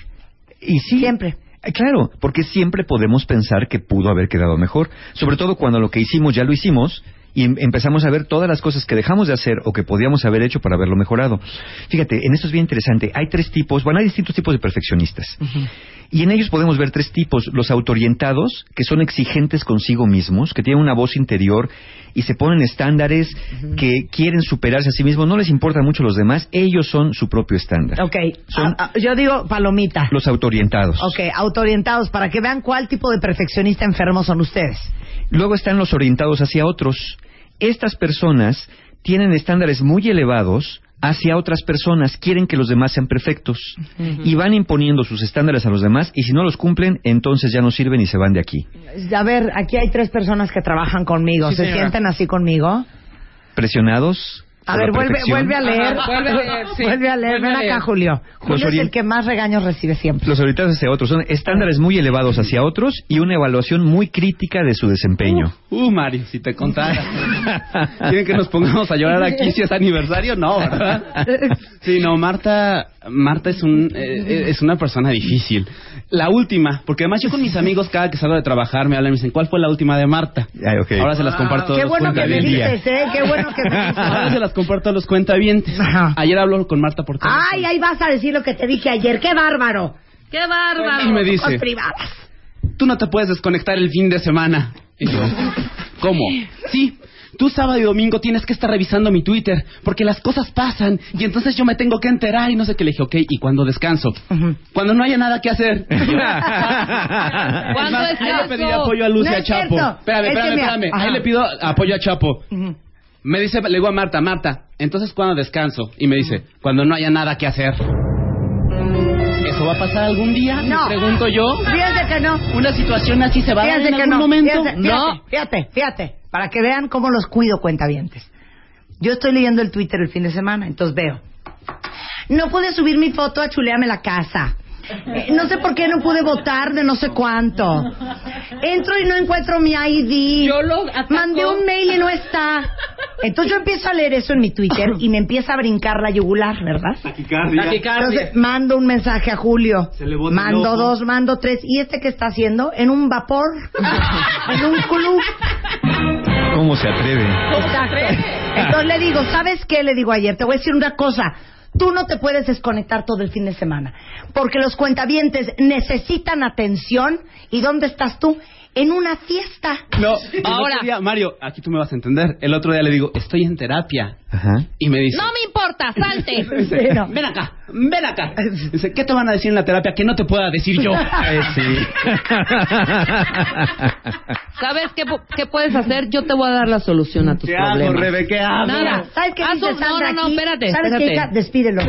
Y sí. Siempre. Eh, claro, porque siempre podemos pensar que pudo haber quedado mejor, sobre todo cuando lo que hicimos ya lo hicimos y em, empezamos a ver todas las cosas que dejamos de hacer o que podíamos haber hecho para haberlo mejorado. Fíjate, en esto es bien interesante. Hay tres tipos, bueno, hay distintos tipos de perfeccionistas. Y en ellos podemos ver tres tipos. Los autorientados, que son exigentes consigo mismos, que tienen una voz interior y se ponen estándares, que quieren superarse a sí mismos, no les importa mucho los demás, ellos son su propio estándar. Ok, yo digo palomita. Los autorientados. Ok, autorientados, para que vean cuál tipo de perfeccionista enfermo son ustedes. Luego están los orientados hacia otros. Estas personas tienen estándares muy elevados hacia otras personas, quieren que los demás sean perfectos y van imponiendo sus estándares a los demás y si no los cumplen, entonces ya no sirven y se van de aquí. A ver, aquí hay tres personas que trabajan conmigo, ¿se sienten así conmigo? Presionados, a ver, vuelve, <laughs> vuelve, a leer. vuelve a leer, sí. Vuelve a leer. Ven acá, Julio. Julio es el que más regaños recibe siempre. Los orientados hacia otros son estándares muy elevados hacia otros y una evaluación muy crítica de su desempeño. Uh, uh Mario, si te contara. <laughs> ¿Quieren que nos pongamos a llorar aquí si es aniversario? No, ¿verdad? <laughs> Sí, no, Marta, Marta es, un, eh, es una persona difícil. La última, porque además yo con mis amigos cada que salgo de trabajar me hablan y me dicen, ¿cuál fue la última de Marta? Ahora se las comparto. Qué bueno que me dices, ¿eh? Qué bueno que me dices. Ahora se las comparto a los cuentavientes. Ayer hablo con Marta por teléfono. Ay, ahí vas a decir lo que te dije ayer. ¡Qué bárbaro! ¡Qué bárbaro! Y me dice, tú no te puedes desconectar el fin de semana. Y yo, <laughs> ¿cómo? Sí, tú sábado y domingo tienes que estar revisando mi Twitter, porque las cosas pasan y entonces yo me tengo que enterar y no sé qué le dije, ok, ¿y cuando descanso? Cuando no haya nada que hacer. <laughs> ¿Cuándo es Ahí le pedí apoyo a Lucia no Chapo. Espérame, espérame, espérame. Ahí le pido apoyo a Chapo. Me dice, le digo a Marta, Marta, entonces ¿cuándo descanso? Y me dice, cuando no haya nada que hacer. ¿Eso va a pasar algún día? No. Me pregunto yo. Fíjate que no. ¿Una situación así se va a dar en algún no. momento? no. Fíjate, fíjate, para que vean cómo los cuido cuentavientes. Yo estoy leyendo el Twitter el fin de semana, entonces veo. No pude subir mi foto a chulearme la casa. Eh, no sé por qué no pude votar de no sé cuánto. Entro y no encuentro mi ID. Yo lo Mandé un mail y no está. Entonces yo empiezo a leer eso en mi Twitter y me empieza a brincar la yugular, ¿verdad? Entonces mando un mensaje a Julio. mando dos, mando tres. ¿Y este qué está haciendo? En un vapor. <laughs> en un club. ¿Cómo se atreve? Exacto. Entonces le digo, ¿sabes qué? Le digo ayer, te voy a decir una cosa. Tú no te puedes desconectar todo el fin de semana, porque los cuentavientes necesitan atención. ¿Y dónde estás tú? En una fiesta. No, <laughs> ahora. Mario, aquí tú me vas a entender. El otro día le digo, estoy en terapia. Ajá. Y me dice. No me importa, salte. <laughs> Ven acá, ven acá. <laughs> Dice, ¿qué te van a decir en la terapia que no te pueda decir yo? Eh, sí. ¿Sabes qué, qué, puedes hacer? Yo te voy a dar la solución a tus ¿Qué problemas. Hago, Rebe, ¿Qué hago? Nada. ¿Sabes qué dice un, No, no, no, espérate. ¿Sabes espérate. qué, Despídelo.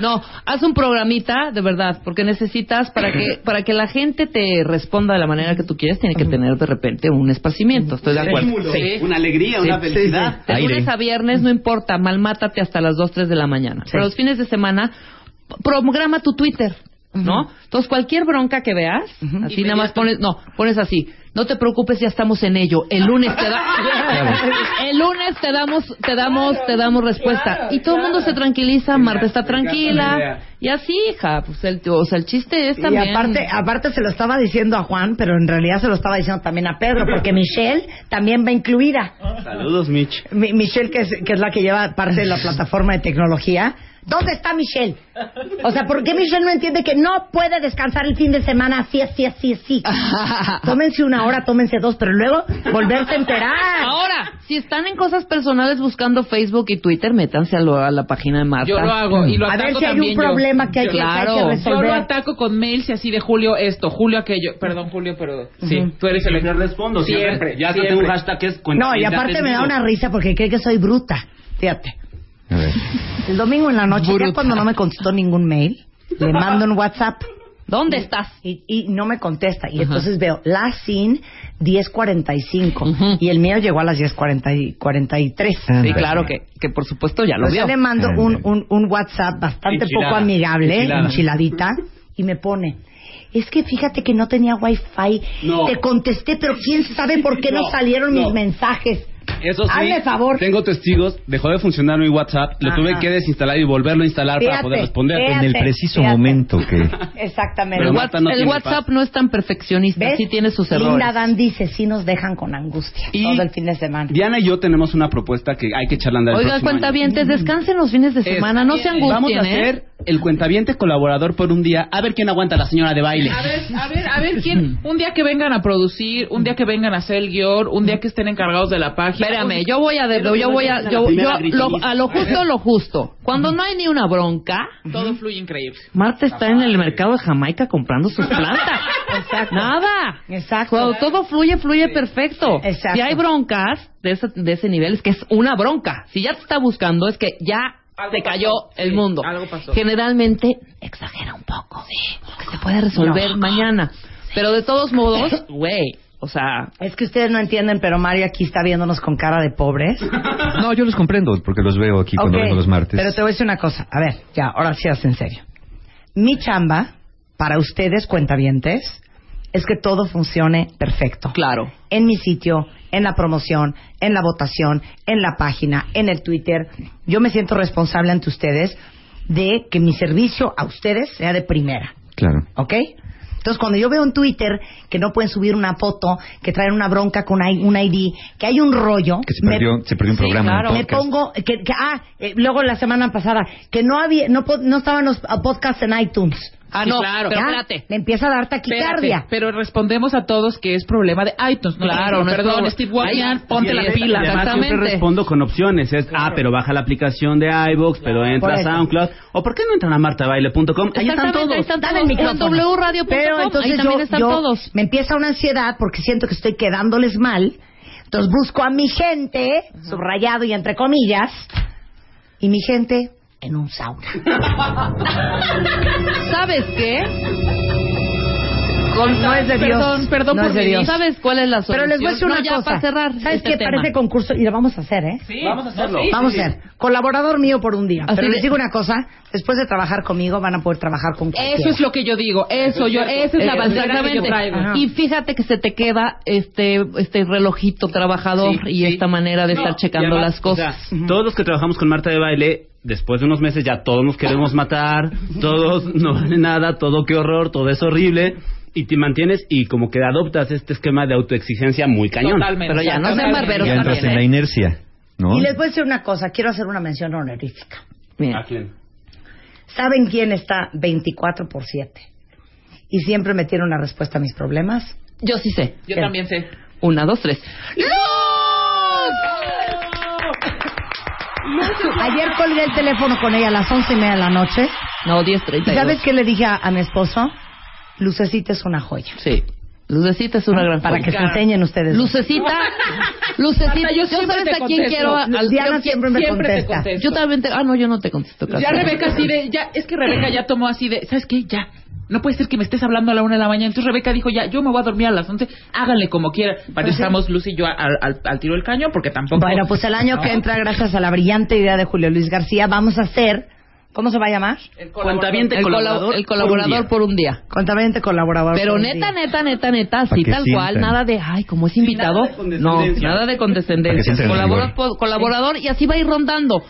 no, haz un programita, de verdad, porque necesitas, para que para que la gente te responda de la manera que tú quieres, tiene que tener de repente un esparcimiento. Estoy de acuerdo. Sí. Una alegría, una felicidad. De lunes a viernes, no importa, malmátate hasta las 2, 3 de la mañana. Pero los fines de semana, programa tu Twitter. ¿No? Entonces, cualquier bronca que veas, así nada más pones, no, pones así, no te preocupes, ya estamos en ello. El lunes te da, <laughs> el lunes te damos, te damos, te damos respuesta. Y todo el mundo se tranquiliza, Marta está tranquila. Y así, hija, pues el, o sea, el chiste es también. Y aparte, aparte se lo estaba diciendo a Juan, pero en realidad se lo estaba diciendo también a Pedro, porque Michelle también va incluida. Saludos, Mitch. Mi, Michelle, que es, que es la que lleva parte de la plataforma de tecnología. ¿Dónde está Michelle? O sea, ¿por qué Michelle no entiende que no puede descansar el fin de semana así, así, así, así? <laughs> Tómense una hora, tómense dos, pero luego volverse a enterar. Ahora, si están en cosas personales buscando Facebook y Twitter, métanse a, lo, a la página de Marta. Yo lo hago y lo ataco A ver si hay un problema yo. que, hay que, Claro. que hay que resolver. Yo lo ataco con mails y así de Julio esto, Julio aquello. Perdón, Julio, pero sí, tú eres el Siempre respondo, siempre. Siempre, Ya siempre. tengo un hashtag que es No, y aparte me da una risa porque cree que soy bruta. Fíjate. A ver. El domingo en la noche, ya cuando no me contestó ningún mail, le mando un WhatsApp. ¿Dónde estás? Y, y no me contesta. Y entonces veo la SIN 10.45. Y el mío llegó a las 10.43. y 43. Sí, claro que, que por supuesto ya lo vio. yo le mando un, un, un WhatsApp bastante Enchilada. poco amigable, Enchilada. enchiladita, y me pone. Es que fíjate que no tenía wifi. No. Te contesté, pero quién sabe por qué no, No, salieron no. mis mensajes. Eso sí, Hazme favor. tengo testigos, dejó de funcionar mi WhatsApp, lo Ajá. tuve que desinstalar y volverlo a instalar para poder responder. fíjate. En el preciso fíjate. momento que... <laughs> Exactamente. Pero El, Marta Whats- no el tiene WhatsApp paz. no es tan perfeccionista, ¿Ves? sí tiene sus errores. Linda Dan dice, sí nos dejan con angustia Y- todo el fin de semana. Diana y yo tenemos una propuesta que hay que echarla a andar el Oiga, próximo año. cuentavientes, descansen los fines de semana, no se angustien, Vamos a ¿eh? hacer el cuentaviente colaborador por un día, a ver quién aguanta a la señora de baile. A ver, a ver, a ver quién. Un día que vengan a producir, un día que vengan a hacer el guion, un día que estén encargados de la página. Espérame, yo voy a de- yo voy a yo, yo lo- a lo justo lo justo. Cuando no hay ni una bronca, Todo fluye increíble. Marta está en el mercado de Jamaica comprando sus plantas. Exacto. Nada. Exacto. Cuando todo fluye, fluye perfecto. Exacto. Si hay broncas de ese, de ese nivel, es que es una bronca. Si ya te está buscando, es que ya Algo se cayó pasó. el Sí, mundo. algo pasó. Generalmente exagera un poco. Porque se puede resolver mañana. Pero de todos modos, güey, o sea... Es que ustedes no entienden, pero Mario aquí está viéndonos con cara de pobres. <laughs> No, yo los comprendo porque los veo aquí cuando vengo los martes. Pero te voy a decir una cosa. A ver, ya, ahora sí haz en serio. Mi chamba, para ustedes, cuentavientes, es que todo funcione perfecto. Claro. En mi sitio, en la promoción, en la votación, en la página, en el Twitter. Yo me siento responsable ante ustedes de que mi servicio a ustedes sea de primera. Claro. ¿Ok? Entonces, cuando yo veo en Twitter que no pueden subir una foto, que traen una bronca con un ID, que hay un rollo... Que se perdió, se perdió un Sí, programa. claro. un Me pongo... Que, que- ah, eh, luego la semana pasada, que no había, no, estaban los podcasts en iTunes. Ah, Sí, no, claro. pero espérate. Me empieza a dar taquicardia. Espérate, pero respondemos a todos que es problema de iTunes. ¿no? Claro, no es perdón, problema. Steve Wozniak, ponte es- pilas. Además, siempre exactamente. respondo con opciones. Es, ah, pero baja la aplicación de iVoox, pero entra a. SoundCloud. ¿O por qué no entran a martabaile.com? Ahí están Exactamente, todos. ahí están todos. el micrófono. O en wradio.com, Pero entonces ahí también yo, están yo todos. me empieza una ansiedad porque siento que estoy quedándoles mal. Entonces busco a mi gente, subrayado y entre comillas, y mi gente en un sauna. <laughs> ¿Sabes qué? no es de Dios. Perdón, perdón no por es de mi- Dios. ¿Sabes cuál es la Pero solución? les voy a decir No, una ya cosa. para cerrar ¿Sabes este qué? tema. Parece concurso y lo vamos a hacer, ¿eh? Sí, Vamos a hacerlo. Sí, Vamos sí, a hacer. Colaborador mío por un día. Así Pero de- les digo una cosa. Después de trabajar conmigo van a poder trabajar con cualquiera. Eso es lo que yo digo. Eso, yo, esa es la bandera que yo exactamente. traigo. Ajá. Y fíjate que se te queda este este relojito trabajador Sí, y sí. esta manera de No, estar checando además, las cosas. o sea, Todos los que trabajamos con Marta de Baile, después de unos meses ya todos nos queremos matar, todos no vale nada, todo qué horror, todo es horrible. Y te mantienes y como que adoptas este esquema de autoexigencia muy cañón. Totalmente. Pero ya no sean barberos Ya entras en la ¿eh? inercia, ¿no? Y les voy a decir una cosa. Quiero hacer una mención honorífica. ¿A quién? ¿Saben quién está 24 por 7? Y siempre me tiene una respuesta a mis problemas. Yo sí sé. Yo también sé. Una, dos, tres. <laughs> Ayer colgué el teléfono con ella a las once y media de la noche. No, diez treinta. ¿Sabes qué le dije a, a mi esposo? Lucecita es una joya. Sí. Lucecita es una gran Para que se enseñen ustedes. Lucecita, <laughs> Lucecita, Marta, yo yo sabes te a quién quiero. Al, Diana siempre me siempre te contesta. Yo también te. Ah, no, yo no te contesto. casi. Ya Rebeca así de, ya, es que Rebeca ya tomó así de, ¿sabes qué? Ya. No puede ser que me estés hablando a la una de la mañana. Entonces Rebeca dijo, ya, yo me voy a dormir a las once, háganle como quieran. Para eso estamos Lucy y yo al, al- al tiro del caño, porque tampoco... Bueno, pues el año que entra, gracias a la brillante idea de Julio Luis García, vamos a hacer. ¿Cómo se va a llamar? El, colaborador. colab- el colaborador por un día. Contamente colaborador. Pero por un neta, día. neta, neta, neta, así tal cual, sientan. nada de, ay, como es invitado. nada de no, nada de condescendencia. el Colaborador, colaborador y así va a ir rondando.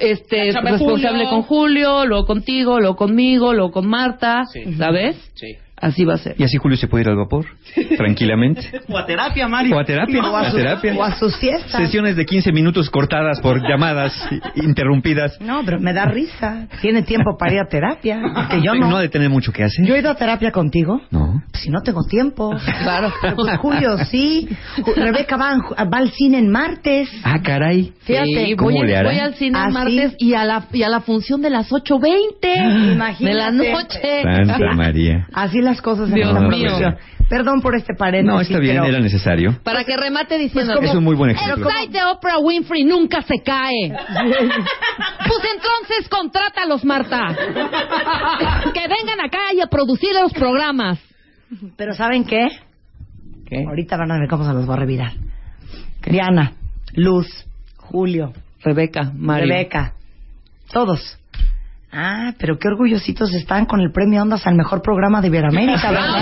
Este, La chamba responsable Julio. con Julio, luego contigo, luego conmigo, luego con Marta, ¿sabes? Sí. Así va a ser. Y así Julio se puede ir al vapor, <laughs> tranquilamente. O a terapia, Mari. O a terapia, O a, su- terapia. o a sus fiestas. Sesiones de 15 minutos cortadas por llamadas interrumpidas. No, pero me da risa. Tiene tiempo para ir a terapia. Que yo no. ha de tener mucho que hacer. Yo he ido a terapia contigo. No. Si no tengo tiempo. Claro. Pero pues Julio, sí. Rebeca va, en- va al cine en martes. Ah, caray. Fíjate, Sí, ¿cómo voy, le hará? voy al cine el ¿Ah, martes sí? y a la y a la función de las 8.20 Imagínate. de la noche. Santa María. Así las cosas en Dios esta mío. Perdón por este paréntesis. No, está bien, pero- era necesario. Para que remate diciendo Pues, Es un muy buen ejemplo. El site de Oprah Winfrey nunca se cae. <laughs> Pues entonces contrátalos, Marta. Que vengan acá y a producir los programas. Pero ¿saben qué? Ahorita van a ver cómo se los voy a revirar. Diana, Luz, Julio, Rebeca, Mario. Rebeca, todos. Ah, pero qué orgullositos están con el premio Ondas al mejor programa de Iberoamérica, <laughs> ¿verdad?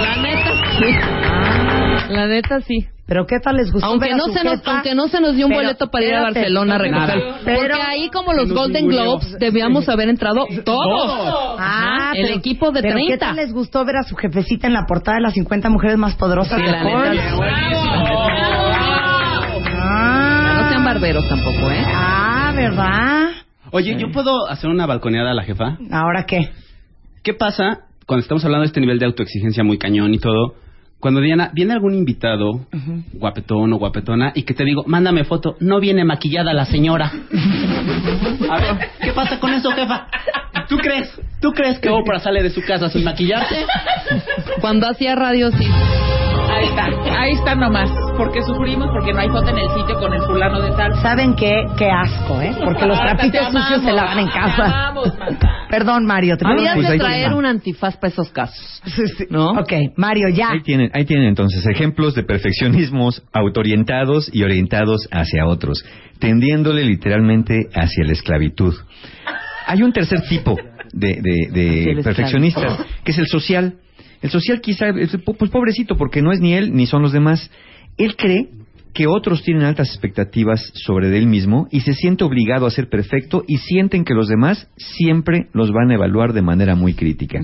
La neta, sí. La neta, sí. Pero qué tal les gustó Aunque ver a no, su se nos, aunque no se nos dio un Pero, boleto para ir a Barcelona a recoger. Pero- porque ahí, como los Golden Globes, debíamos haber entrado <laughs> todos. Ah, el pero- equipo de pero 30. ¿Qué tal les gustó ver a su jefecita en la portada de las 50 mujeres más poderosas Sí, de la neta, Forbes? Ah, No sean barberos tampoco, ¿eh? ah, ¿verdad? Oye, ¿yo puedo hacer una balconeada a la jefa? ¿Ahora qué? ¿Qué pasa cuando estamos hablando de este nivel de autoexigencia muy cañón y todo? Cuando Diana, viene algún invitado, guapetón o guapetona, y que te digo, mándame foto, no viene maquillada la señora. A ver, ¿qué pasa con eso, jefa? ¿Tú crees? ¿Tú crees que Oprah sale de su casa sin maquillarse? Cuando hacía radio, sí. Ahí está, ahí está nomás. Porque sufrimos porque no hay foto en el sitio con el fulano de tal. ¿Saben qué? Qué asco, ¿eh? Porque los Marta, <laughs> te trapitos sucios se amamos, lavan en te casa. amamos. <laughs> Perdón, Mario. Habías pues de ahí traer un antifaz para esos casos. <laughs> ¿No? Ok, Mario, ya. Ahí tienen, ahí tienen entonces ejemplos de perfeccionismos autoorientados y orientados hacia otros, tendiéndole literalmente hacia la esclavitud. Hay un tercer tipo de, de- perfeccionistas, que es el social. El social quizá, es, pues pobrecito, porque no es ni él ni son los demás. Él cree que otros tienen altas expectativas sobre él mismo y se siente obligado a ser perfecto y sienten que los demás siempre los van a evaluar de manera muy crítica.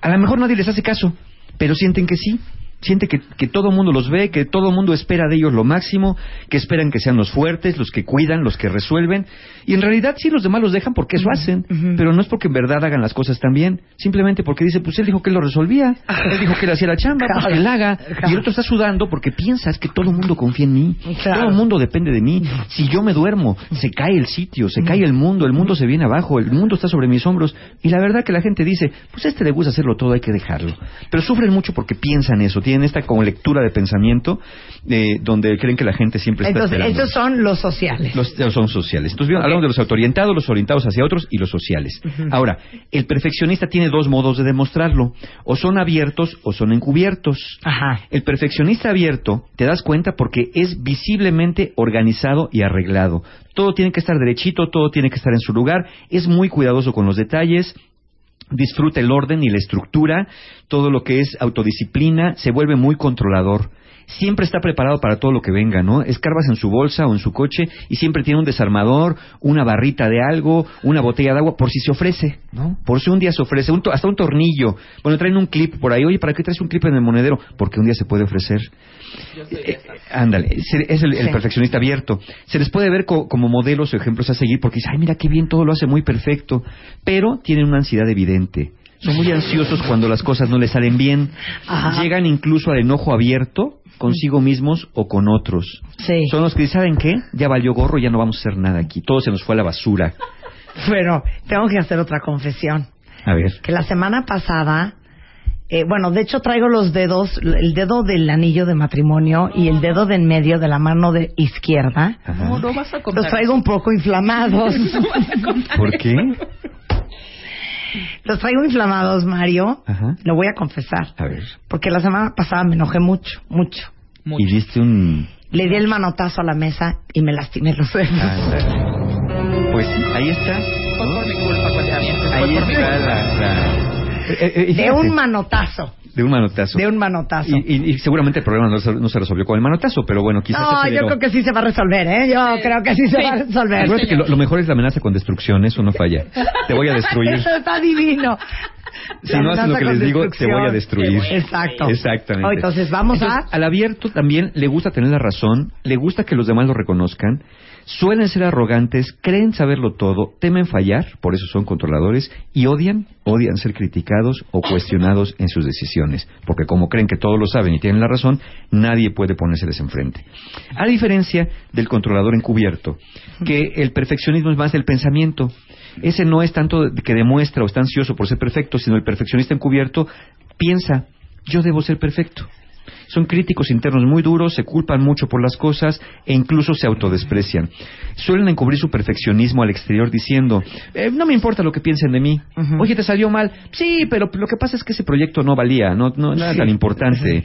A lo mejor nadie les hace caso, pero sienten que sí. Siente que, que todo el mundo los ve, que todo el mundo espera de ellos lo máximo, que esperan que sean los fuertes, los que cuidan, los que resuelven. Y en realidad sí, los demás los dejan porque eso hacen, pero no es porque en verdad hagan las cosas tan bien, simplemente porque dice, pues él dijo que él lo resolvía, <laughs> él dijo que él hacía la chamba, pues que él haga. Y el otro está sudando porque piensas que todo el mundo confía en mí, Claro. todo el mundo depende de mí. Si yo me duermo, se cae el sitio, se cae el mundo, el mundo se viene abajo, el mundo está sobre mis hombros. Y la verdad que la gente dice, pues a este le gusta hacerlo todo, hay que dejarlo. Pero sufren mucho porque piensan eso, tienen esta como lectura de pensamiento eh, donde creen que la gente siempre está Entonces, esperando. estos son los sociales. Los, los son sociales. Entonces, bien, hablamos de los autoorientados, los orientados hacia otros y los sociales. Ahora, el perfeccionista tiene dos modos de demostrarlo. O son abiertos o son encubiertos. Ajá. El perfeccionista abierto, te das cuenta porque es visiblemente organizado y arreglado. Todo tiene que estar derechito, todo tiene que estar en su lugar. Es muy cuidadoso con los detalles. Disfruta el orden y la estructura, todo lo que es autodisciplina, se vuelve muy controlador. Siempre está preparado para todo lo que venga, ¿no? Escarbas en su bolsa o en su coche y siempre tiene un desarmador, una barrita de algo, una botella de agua, por si se ofrece, ¿no? Por si un día se ofrece, un to- hasta un tornillo. Bueno, traen un clip por ahí, oye, ¿para qué traes un clip en el monedero? Porque un día se puede ofrecer. Eh, ándale, se- es el, el Sí. perfeccionista abierto. Se les puede ver co- como modelos o ejemplos a seguir porque dice, ay, mira qué bien, todo lo hace muy perfecto, pero tienen una ansiedad evidente. son muy ansiosos cuando las cosas no les salen bien, llegan incluso al enojo abierto consigo mismos o con otros. Son los que dicen, ¿saben qué? Ya valió gorro, ya no vamos a hacer nada aquí. Todo se nos fue a la basura. <laughs> Bueno, tengo que hacer otra confesión. A ver. Que la semana pasada, eh, bueno, de hecho traigo los dedos, el dedo del anillo de matrimonio y el dedo de en medio de la mano de izquierda. No, no vas a contar. Los traigo un poco inflamados. <laughs> ¿Por qué? Los traigo inflamados, Mario. Lo voy a confesar. A ver. Porque la semana pasada me enojé mucho, mucho. Y diste un... Le di el manotazo a la mesa y me lastimé los dedos. Ah, pues ahí está. Fue por mi culpa, Ahí está la... eh, de un manotazo. De un manotazo. De un manotazo. Y, seguramente el problema no se, resolvió con el manotazo, pero bueno, quizás. No, yo creo que sí se va a resolver, ¿eh? Yo creo que sí se va a resolver. Acuérdate que lo, mejor es la amenaza con destrucción, eso no falla. Te voy a destruir. <laughs> eso está divino. Si no haces lo que les digo, te voy a destruir. Exacto. Exactamente. entonces, vamos a. Al abierto también le gusta tener la razón, le gusta que los demás lo reconozcan suelen ser arrogantes, creen saberlo todo, temen fallar, por eso son controladores, y odian, odian ser criticados o cuestionados en sus decisiones, porque como creen que todos lo saben y tienen la razón, nadie puede ponérseles enfrente. A diferencia del controlador encubierto, que el perfeccionismo es más del pensamiento, ese no es tanto que demuestra o está ansioso por ser perfecto, sino el perfeccionista encubierto piensa, yo debo ser perfecto. Son críticos internos muy duros, se culpan mucho por las cosas e incluso se autodesprecian. Suelen encubrir su perfeccionismo al exterior diciendo, eh, no me importa lo que piensen de mí. Oye, te salió mal. Sí, pero lo que pasa es que ese proyecto no valía, no, no, era tan importante.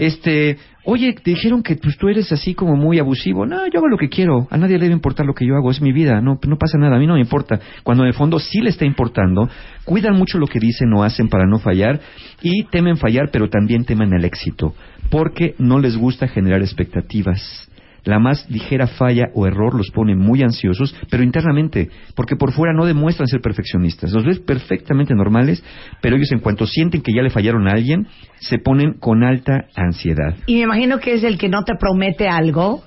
Este, Oye, te dijeron que pues, tú eres así como muy abusivo. No, yo hago lo que quiero. A nadie le debe importar lo que yo hago. Es mi vida. No, no pasa nada. A mí no me importa. Cuando en el fondo sí le está importando, cuidan mucho lo que dicen o hacen para no fallar y temen fallar, pero también temen el éxito. Porque no les gusta generar expectativas. La más ligera falla o error los pone muy ansiosos, pero internamente, porque por fuera no demuestran ser perfeccionistas. Los ves perfectamente normales, pero ellos en cuanto sienten que ya le fallaron a alguien, se ponen con alta ansiedad. Y me imagino que es el que no te promete algo,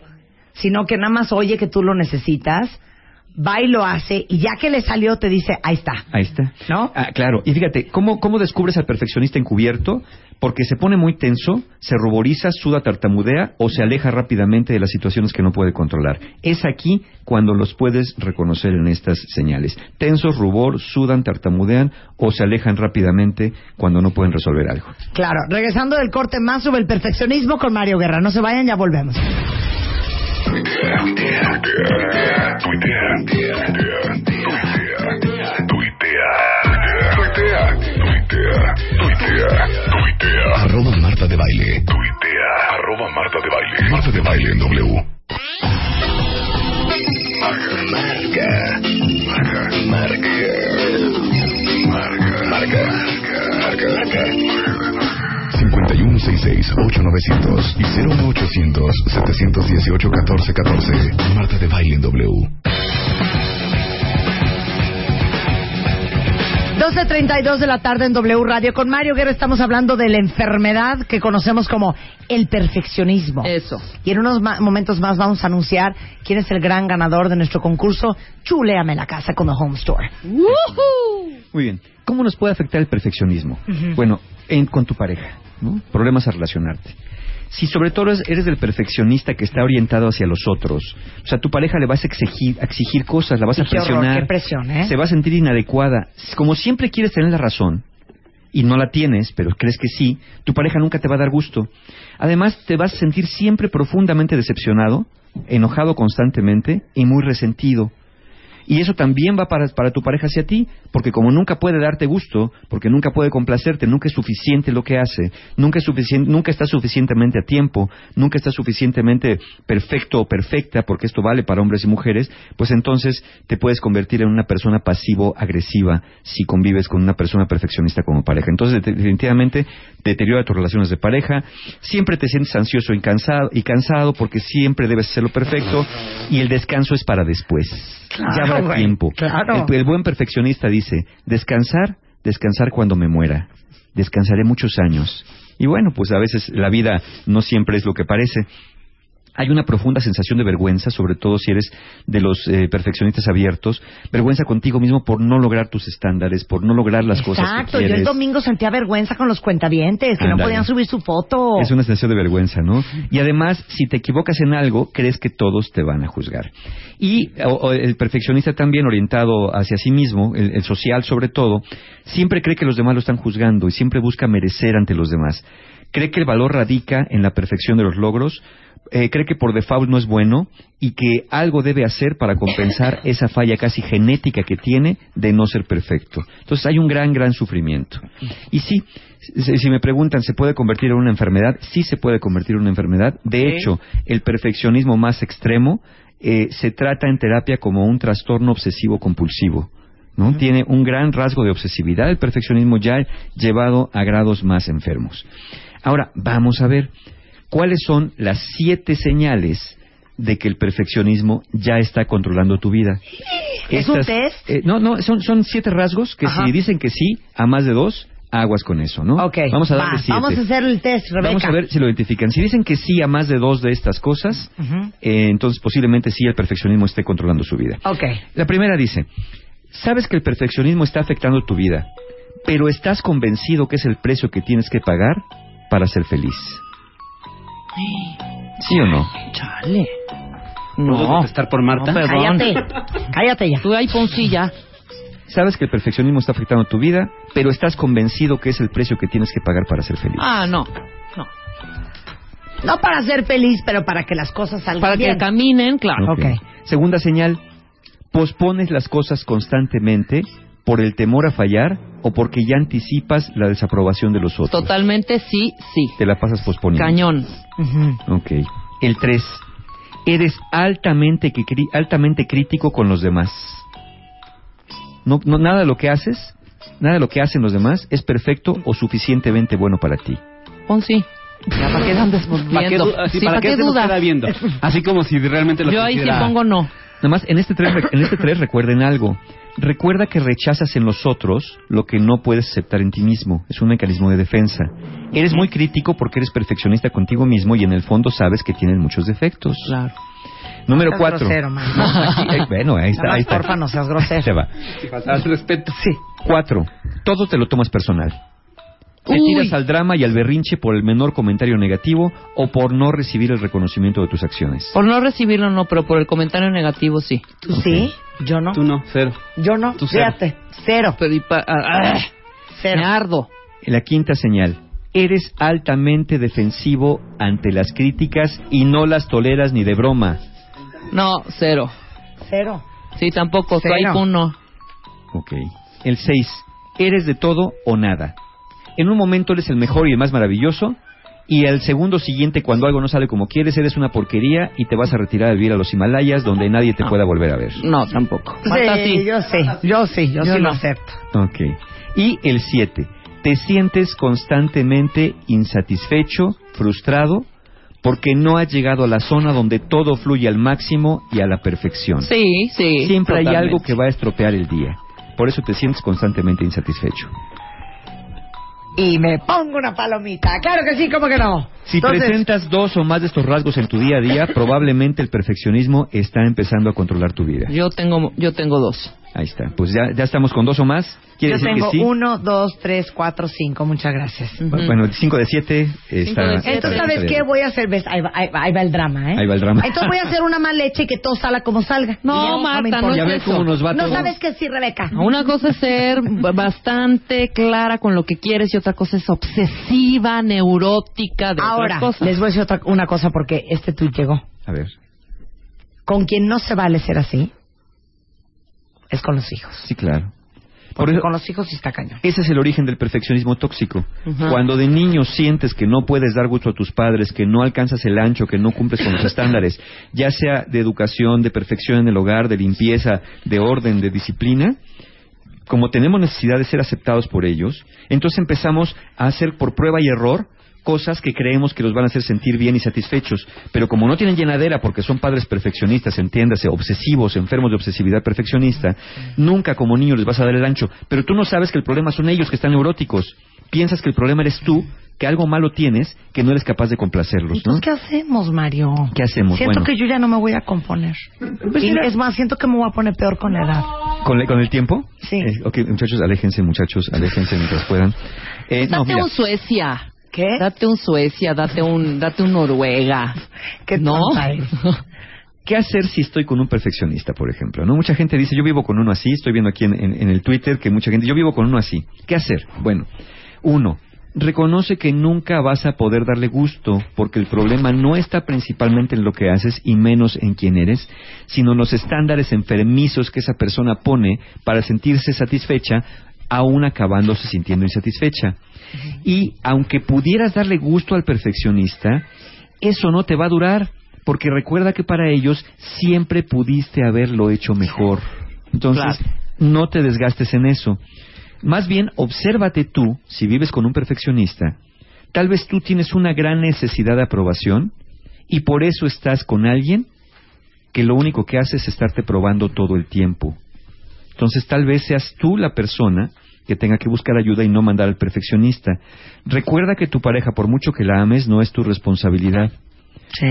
sino que nada más oye que tú lo necesitas, va y lo hace, y ya que le salió te dice, ahí está. Ahí está. ¿No? Ah, claro. Y fíjate, ¿cómo, ¿cómo descubres al perfeccionista encubierto? porque se pone muy tenso, se ruboriza, suda, tartamudea o se aleja rápidamente de las situaciones que no puede controlar. Es aquí cuando los puedes reconocer en estas señales. Tensos, rubor, sudan, tartamudean o se alejan rápidamente cuando no pueden resolver algo. Claro, regresando del corte más sobre el perfeccionismo con Mario Guerra. No se vayan, ya volvemos. Arroba Marta de Baile. Arroba Marta de Baile. Marta de Baile en W. 5166-8900 y 01800-718-1414. Marta de Baile en W. 12.32 de la tarde en W Radio. Con Mario Guerra estamos hablando de la enfermedad que conocemos como el perfeccionismo. Eso. Y en unos momentos más vamos a anunciar quién es el gran ganador de nuestro concurso Chuleame la casa con The Home Store. Muy bien. ¿Cómo nos puede afectar el perfeccionismo? Bueno, en, con tu pareja, ¿no? Problemas a relacionarte si sobre todo eres del perfeccionista que está orientado hacia los otros, o sea, tu pareja le vas a exigir, exigir cosas, la vas a presionar, ¿eh? se va a sentir inadecuada. Como siempre quieres tener la razón y no la tienes, pero crees que sí, tu pareja nunca te va a dar gusto. Además, te vas a sentir siempre profundamente decepcionado, enojado constantemente y muy resentido. Y eso también va para, para tu pareja hacia ti, porque como nunca puede darte gusto, porque nunca puede complacerte, nunca es suficiente lo que hace, nunca, es suficiente, nunca está suficientemente a tiempo, nunca está suficientemente perfecto o perfecta, porque esto vale para hombres y mujeres, pues entonces te puedes convertir en una persona pasivo-agresiva si convives con una persona perfeccionista como pareja. Entonces, definitivamente, deteriora tus relaciones de pareja, siempre te sientes ansioso y cansado, y cansado porque siempre debes hacerlo perfecto, y el descanso es para después ya habrá tiempo. El, buen perfeccionista dice, descansar, descansar cuando me muera. Descansaré muchos años. Y bueno, pues a veces la vida no siempre es lo que parece. Hay una profunda sensación de vergüenza, sobre todo si eres de los eh, perfeccionistas abiertos, vergüenza contigo mismo por no lograr tus estándares, por no lograr las cosas que Exacto, yo el domingo sentía vergüenza con los cuentavientes, que no podían subir su foto. Es una sensación de vergüenza, ¿no? Y además, si te equivocas en algo, crees que todos te van a juzgar. Y el perfeccionista también orientado hacia sí mismo, el social sobre todo, siempre cree que los demás lo están juzgando y siempre busca merecer ante los demás cree que el valor radica en la perfección de los logros, eh, cree que por default no es bueno y que algo debe hacer para compensar <laughs> esa falla casi genética que tiene de no ser perfecto. Entonces hay un gran, gran sufrimiento. Y sí, si me preguntan, ¿se puede convertir en una enfermedad? Sí se puede convertir en una enfermedad. De hecho, el perfeccionismo más extremo eh, se trata en terapia como un trastorno obsesivo compulsivo. ¿no? Tiene un gran rasgo de obsesividad el perfeccionismo ya llevado a grados más enfermos. Ahora, vamos a ver cuáles son las siete señales de que el perfeccionismo ya está controlando tu vida. ¿Es un test? Eh, no, no, son, son siete rasgos que si dicen que sí a más de dos, aguas con eso, ¿no? Ok, vamos a darle siete. Vamos a hacer el test, Rebeca. Vamos a ver si lo identifican. Si dicen que sí a más de dos de estas cosas, eh, entonces posiblemente sí el perfeccionismo esté controlando su vida. Ok. La primera dice, sabes que el perfeccionismo está afectando tu vida, pero estás convencido que es el precio que tienes que pagar para ser feliz. ¿Sí o no? Chale. No. estar por Marta? Cállate. <laughs> Cállate ya. Tú ahí poncilla. Sabes que el perfeccionismo está afectando tu vida, pero estás convencido que es el precio que tienes que pagar para ser feliz. Ah, no. No. No para ser feliz, pero para que las cosas salgan para bien. Para que caminen, claro. Okay. Segunda señal, pospones las cosas constantemente por el temor a fallar o porque ya anticipas la desaprobación de los otros? Totalmente sí, sí. Te la pasas posponiendo. Cañón. Ok. El 3. Eres altamente, altamente crítico con los demás. No, no, nada de lo que haces, nada de lo que hacen los demás es perfecto o suficientemente bueno para ti. Pon sí. ¿Para qué andas viendo? ¿Para qué, dudas? viendo? <laughs> Así como si realmente lo Yo ahí sí pongo no. Nada más, en este tres, en este tres recuerden algo. Recuerda que rechazas en los otros lo que no puedes aceptar en ti mismo. Es un mecanismo de defensa. Eres muy crítico porque eres perfeccionista contigo mismo y en el fondo sabes que tienes muchos defectos. Claro. Número cuatro. Grosero, man. <laughs> Eh, bueno, ahí está. Ahí está. Porfa, no seas grosero. Se va. Al respeto. Sí. Cuatro. Todo te lo tomas personal. Te tiras al drama y al berrinche por el menor comentario negativo o por no recibir el reconocimiento de tus acciones. Por no recibirlo no, pero por el comentario negativo sí. ¿Tú sí? Yo no. Tú no, cero. Yo no, Tú fíjate, cero. Pero ah, ah, cero. Me ardo. La quinta señal. Eres altamente defensivo ante las críticas y no las toleras ni de broma. No, cero. Cero. Sí, tampoco. Cero. Tú uno. Ok. El seis. Eres de todo o nada en un momento eres el mejor y el más maravilloso, y al segundo siguiente, cuando algo no sale como quieres, eres una porquería y te vas a retirar a vivir a los Himalayas donde nadie te pueda volver a ver. No, tampoco. Sí, yo sí, yo sí, yo, sí lo acepto. Ok. Y el siete, te sientes constantemente insatisfecho, frustrado, porque no has llegado a la zona donde todo fluye al máximo y a la perfección. Sí, sí. Siempre hay algo que va a estropear el día. Por eso te sientes constantemente insatisfecho y me pongo una palomita. Claro que sí, ¿cómo que no? Si presentas dos o más de estos rasgos en tu día a día, probablemente el perfeccionismo está empezando a controlar tu vida. Yo tengo, yo tengo dos. Ahí está. Pues ya, ya estamos con dos o más. Yo tengo uno, dos, tres, cuatro, cinco. Muchas gracias. Bueno, cinco de siete está... Entonces, ¿sabes qué? Voy a hacer... Ahí va, ahí, va, el drama, ¿eh? Ahí va el drama. Entonces voy a hacer una más leche y que todo salga como salga. No, Marta, no, ya ves cómo nos va No sabes qué sí, Rebeca. Una cosa es ser bastante clara con lo que quieres y otra cosa es obsesiva, neurótica de Ahora, otras cosas. les voy a decir otra, una cosa porque este tuit llegó. A ver. Con quien no se vale ser así es con los hijos. Sí, claro. Porque con los hijos sí está cañón. Ese es el origen del perfeccionismo tóxico. Cuando de niño sientes que no puedes dar gusto a tus padres, que no alcanzas el ancho, que no cumples con los <laughs> estándares, ya sea de educación, de perfección en el hogar, de limpieza, de orden, de disciplina, como tenemos necesidad de ser aceptados por ellos, entonces empezamos a hacer por prueba y error cosas que creemos que los van a hacer sentir bien y satisfechos, pero como no tienen llenadera porque son padres perfeccionistas, entiéndase, obsesivos, enfermos de obsesividad perfeccionista, nunca como niño les vas a dar el ancho, pero tú no sabes que el problema son ellos que están neuróticos piensas que el problema eres tú, que algo malo tienes, que no eres capaz de complacerlos, ¿no? ¿qué hacemos, Mario? ¿Qué hacemos? Siento que yo ya no me voy a componer. Pues es más, siento que me voy a poner peor con la edad. ¿Con, con el tiempo? Sí. Eh, ok, muchachos, aléjense, muchachos, aléjense mientras puedan. Eh, date un Suecia. ¿Qué? Date un Suecia, date un, date un Noruega. <laughs> ¿Qué no? ¿Qué hacer si estoy con un perfeccionista, por ejemplo? ¿No? Mucha gente dice, yo vivo con uno así, estoy viendo aquí en, en el Twitter que mucha gente, yo vivo con uno así. ¿Qué hacer? Bueno, uno, reconoce que nunca vas a poder darle gusto, porque el problema no está principalmente en lo que haces y menos en quién eres, sino en los estándares enfermizos que esa persona pone para sentirse satisfecha, aún acabándose sintiendo insatisfecha. Y aunque pudieras darle gusto al perfeccionista, eso no te va a durar, porque recuerda que para ellos siempre pudiste haberlo hecho mejor. Entonces, no te desgastes en eso. Más bien, obsérvate tú, si vives con un perfeccionista, tal vez tú tienes una gran necesidad de aprobación y por eso estás con alguien que lo único que hace es estarte probando todo el tiempo. Entonces tal vez seas tú la persona que tenga que buscar ayuda y no mandar al perfeccionista. Recuerda que tu pareja, por mucho que la ames, no es tu responsabilidad.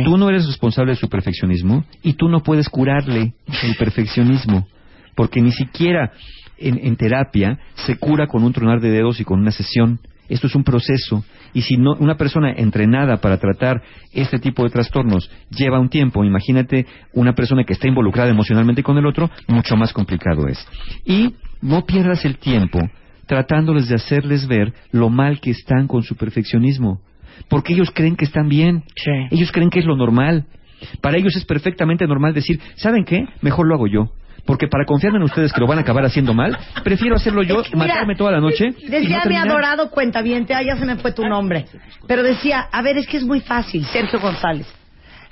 Tú no eres responsable de su perfeccionismo y tú no puedes curarle el perfeccionismo, porque ni siquiera en, terapia se cura con un tronar de dedos y con una sesión. Esto es un proceso y si no, una persona entrenada para tratar este tipo de trastornos lleva un tiempo, imagínate una persona que está involucrada emocionalmente con el otro, mucho más complicado es. Y no pierdas el tiempo tratándoles de hacerles ver lo mal que están con su perfeccionismo, porque ellos creen que están bien, ellos creen que es lo normal. Para ellos es perfectamente normal decir, ¿saben qué? Mejor lo hago yo porque para confiar en ustedes que lo van a acabar haciendo mal, prefiero hacerlo yo, matarme toda la noche. Decía y mi adorado cuentaviente, ah, ya se me fue tu nombre, pero decía, a ver, es que es muy fácil, Sergio González.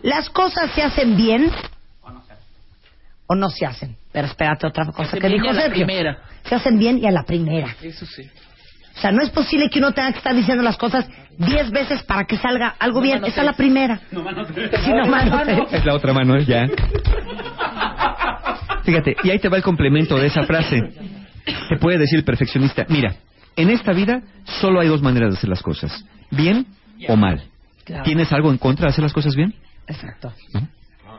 Las cosas se hacen bien o no se hacen. Pero espérate otra cosa que dijo Sergio. Se hacen bien y a la primera. Eso sí. O sea, no es posible que uno tenga que estar diciendo las cosas diez veces para que salga algo bien. Esa es la primera. No, mano, no, Es la otra mano, ya. <laughs> Fíjate, y ahí te va el complemento de esa frase. Te puede decir el perfeccionista, mira, en esta vida solo hay dos maneras de hacer las cosas, bien o mal. ¿Tienes algo en contra de hacer las cosas bien? Exacto.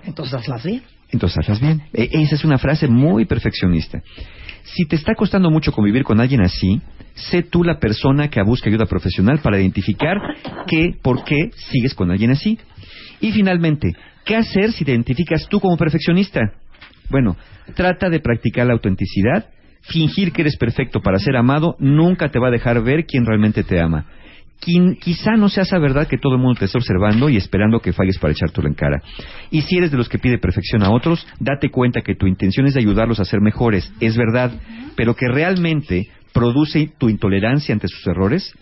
Entonces hazlas bien. Entonces hazlas bien. E, esa es una frase muy perfeccionista. Si te está costando mucho convivir con alguien así, sé tú la persona que busca ayuda profesional para identificar qué, por qué sigues con alguien así. Y finalmente, ¿qué hacer si te identificas tú como perfeccionista? Bueno, trata de practicar la autenticidad. Fingir que eres perfecto para ser amado nunca te va a dejar ver quién realmente te ama. quizá no sea esa verdad que todo el mundo te está observando y esperando que falles para echártelo en cara. Y si eres de los que pide perfección a otros, date cuenta que tu intención es de ayudarlos a ser mejores, es verdad, pero que realmente produce tu intolerancia ante sus errores,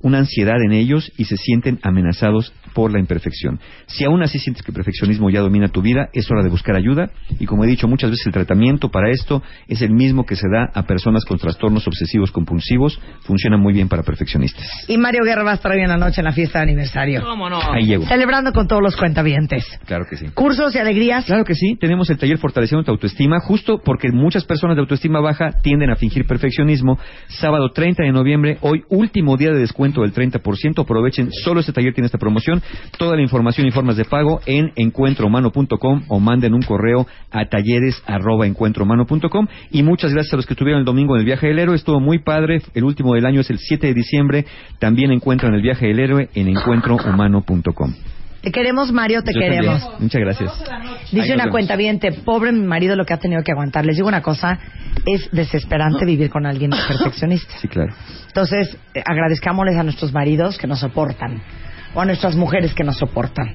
una ansiedad en ellos y se sienten amenazados por la imperfección. Si aún así sientes que el perfeccionismo ya domina tu vida, es hora de buscar ayuda y como he dicho muchas veces el tratamiento para esto es el mismo que se da a personas con trastornos obsesivos compulsivos, funciona muy bien para perfeccionistas. Y Mario Guerra va a estar hoy en la noche en la fiesta de aniversario. ¿Cómo no? Ahí llego. Celebrando con todos los cuentavientes. Claro que sí. Cursos y alegrías. Claro que sí, tenemos el taller Fortaleciendo tu autoestima, justo porque muchas personas de autoestima baja tienden a fingir perfeccionismo. Sábado 30 de noviembre, hoy último día de descuento del 30%, aprovechen, solo este taller tiene esta promoción Toda la información y formas de pago en encuentrohumano.com o manden un correo a talleres@encuentrohumano.com y muchas gracias a los que estuvieron el domingo en el viaje del héroe, estuvo muy padre. El último del año es el 7 de diciembre. También encuentran el viaje del héroe en encuentrohumano.com. Te queremos, Mario, te queremos. Muchas gracias. Dice una cuenta bien, pobre mi marido lo que ha tenido que aguantar. Les digo una cosa, es desesperante vivir con alguien perfeccionista. Sí, claro. Entonces, eh, agradezcámosles a nuestros maridos que nos soportan o a nuestras mujeres que nos soportan.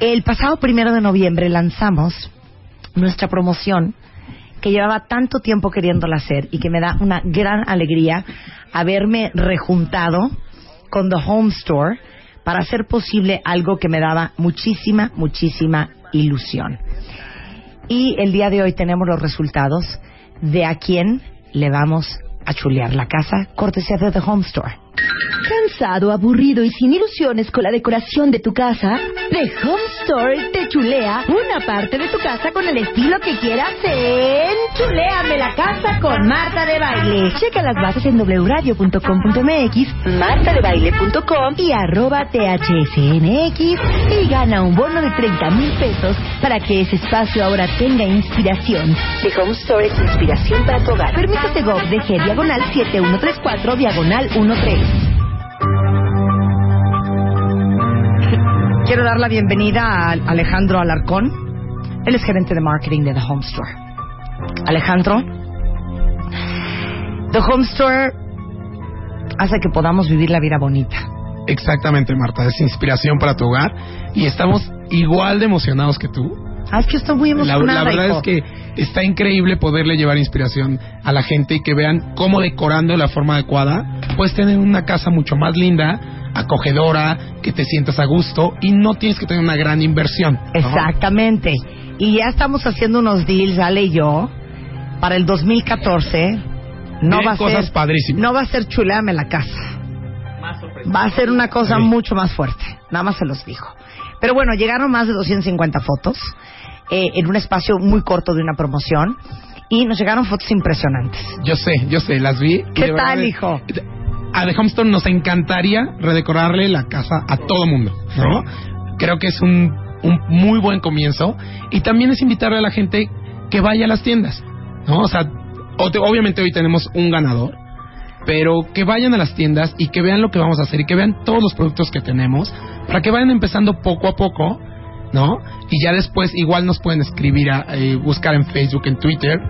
El pasado primero de noviembre lanzamos nuestra promoción que llevaba tanto tiempo queriéndola hacer y que me da una gran alegría haberme rejuntado con The Home Store para hacer posible algo que me daba muchísima, muchísima ilusión. Y el día de hoy tenemos los resultados de a quién le vamos a chulear la casa, cortesía de The Home Store. ¿Cansado, aburrido y sin ilusiones con la decoración de tu casa? The Home Store te chulea una parte de tu casa con el estilo que quieras en Chuleame la casa con Marta de Baile. Checa las bases en wradio.com.mx, martadebaile.com y arroba thsnx y gana un bono de 30 mil pesos para que ese espacio ahora tenga inspiración. The Home Store es inspiración para tu hogar. Permítete GOV G diagonal 7134 diagonal 13. Quiero dar la bienvenida a Alejandro Alarcón. Él es gerente de marketing de The Home Store. Alejandro, The Home Store hace que podamos vivir la vida bonita. Exactamente, Marta. Es inspiración para tu hogar y estamos igual de emocionados que tú. Ah, es que estoy muy emocionada. La, verdad es que está increíble poderle llevar inspiración a la gente y que vean cómo decorando de la forma adecuada puedes tener una casa mucho más linda acogedora, que te sientas a gusto y no tienes que tener una gran inversión. Exactamente. Y ya estamos haciendo unos deals, Ale y yo, para el 2014. No va a cosas ser, padrísimas. No va a ser chuleame la casa. Va a ser una cosa mucho más fuerte. Nada más se los dijo. Pero bueno, llegaron más de 250 fotos eh, en un espacio muy corto de una promoción y nos llegaron fotos impresionantes. Yo sé, yo sé, las vi. ¿Qué tal, hijo? a The Homestone nos encantaría redecorarle la casa a todo mundo, ¿no? Creo que es un, un muy buen comienzo y también es invitarle a la gente que vaya a las tiendas, ¿no? O sea, obviamente hoy tenemos un ganador, pero que vayan a las tiendas y que vean lo que vamos a hacer y que vean todos los productos que tenemos para que vayan empezando poco a poco, ¿no? Y ya después igual nos pueden escribir, a, eh, buscar en Facebook, en Twitter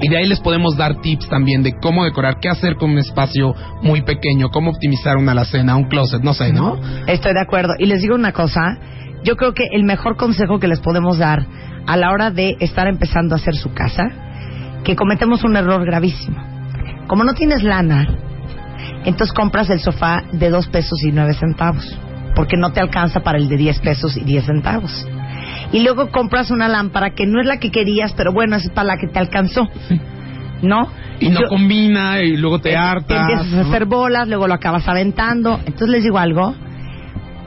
y de ahí les podemos dar tips también de cómo decorar, qué hacer con un espacio muy pequeño, cómo optimizar una alacena, un closet, no sé, ¿no? Estoy de acuerdo. Y les digo una cosa, yo creo que el mejor consejo que les podemos dar a la hora de estar empezando a hacer su casa, que cometemos un error gravísimo. Como no tienes lana, entonces compras el sofá de dos pesos y nueve centavos, porque no te alcanza para el de diez pesos y diez centavos y luego compras una lámpara que no es la que querías, pero bueno, es para la que te alcanzó. ¿No? Y no combina y luego te hartas. Te empiezas a hacer bolas, luego lo acabas aventando. Entonces les digo algo,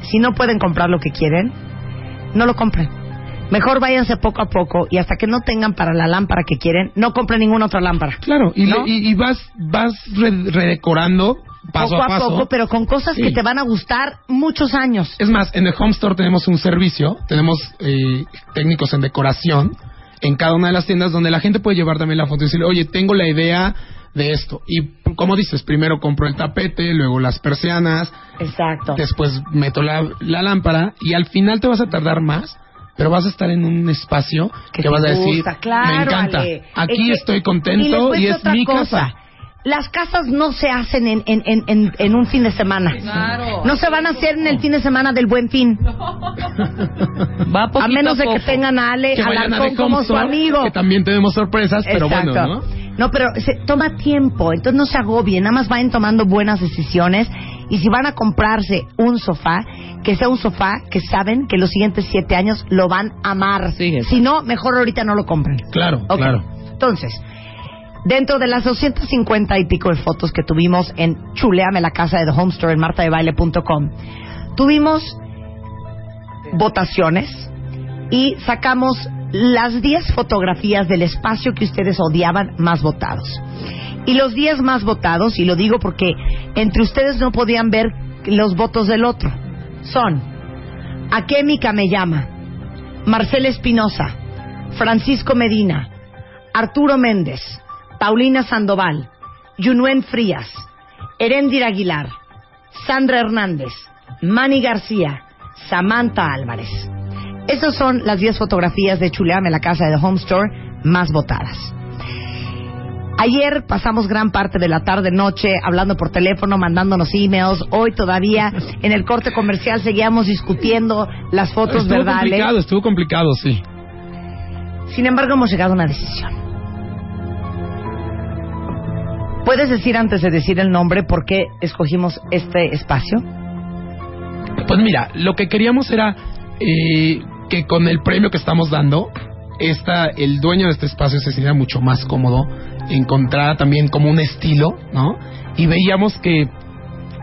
si no pueden comprar lo que quieren, no lo compren. Mejor váyanse poco a poco y hasta que no tengan para la lámpara que quieren, no compren ninguna otra lámpara. Claro, y, y, vas, vas redecorando paso poco a, paso. poco, pero con cosas que te van a gustar muchos años. Es más, en el Home Store tenemos un servicio, tenemos eh, técnicos en decoración en cada una de las tiendas donde la gente puede llevar también la foto y decirle, oye, tengo la idea de esto. Y como dices, primero compro el tapete, luego las persianas. Exacto. Después meto la, la lámpara y al final te vas a tardar más pero vas a estar en un espacio que, vas a decir, me encanta, aquí estoy contento y, es mi casa las casas no se hacen en, en, en, en un fin de semana. No se van a hacer en el fin de semana del buen fin. Va a menos de que tengan a Ale Alarcón como su amigo. Que también tenemos sorpresas, pero bueno, ¿no? No, pero se toma tiempo, entonces no se agobien, nada más vayan tomando buenas decisiones. Y si van a comprarse un sofá, que sea un sofá que saben que los siguientes siete años lo van a amar. si no, mejor ahorita no lo compren. Claro, claro. Entonces, Dentro de las 250 y pico de fotos que tuvimos en Chuleame la casa de The Home Store en martadebaile.com, tuvimos votaciones y sacamos las 10 fotografías del espacio que ustedes odiaban más votados. Y los 10 más votados, y lo digo porque entre ustedes no podían ver los votos del otro, son Akémica me llama, Marcela Espinosa, Francisco Medina, Arturo Méndez, Paulina Sandoval, Yunuen Frías, Erendir Aguilar, Sandra Hernández, Manny García, Samantha Álvarez. Esas son las 10 fotografías de Chuleame, la casa de The Home Store, más votadas. Ayer pasamos gran parte de la tarde-noche hablando por teléfono, mandándonos emails. Hoy todavía en el corte comercial seguíamos discutiendo las fotos estuvo verdales. Estuvo complicado, estuvo complicado, sí. Sin embargo, hemos llegado a una decisión. ¿Puedes decir antes de decir el nombre por qué escogimos este espacio? Pues mira, lo que queríamos era eh, que con el premio que estamos dando, esta, el dueño de este espacio se sintiera mucho más cómodo, encontrara también como un estilo, ¿no? Y veíamos que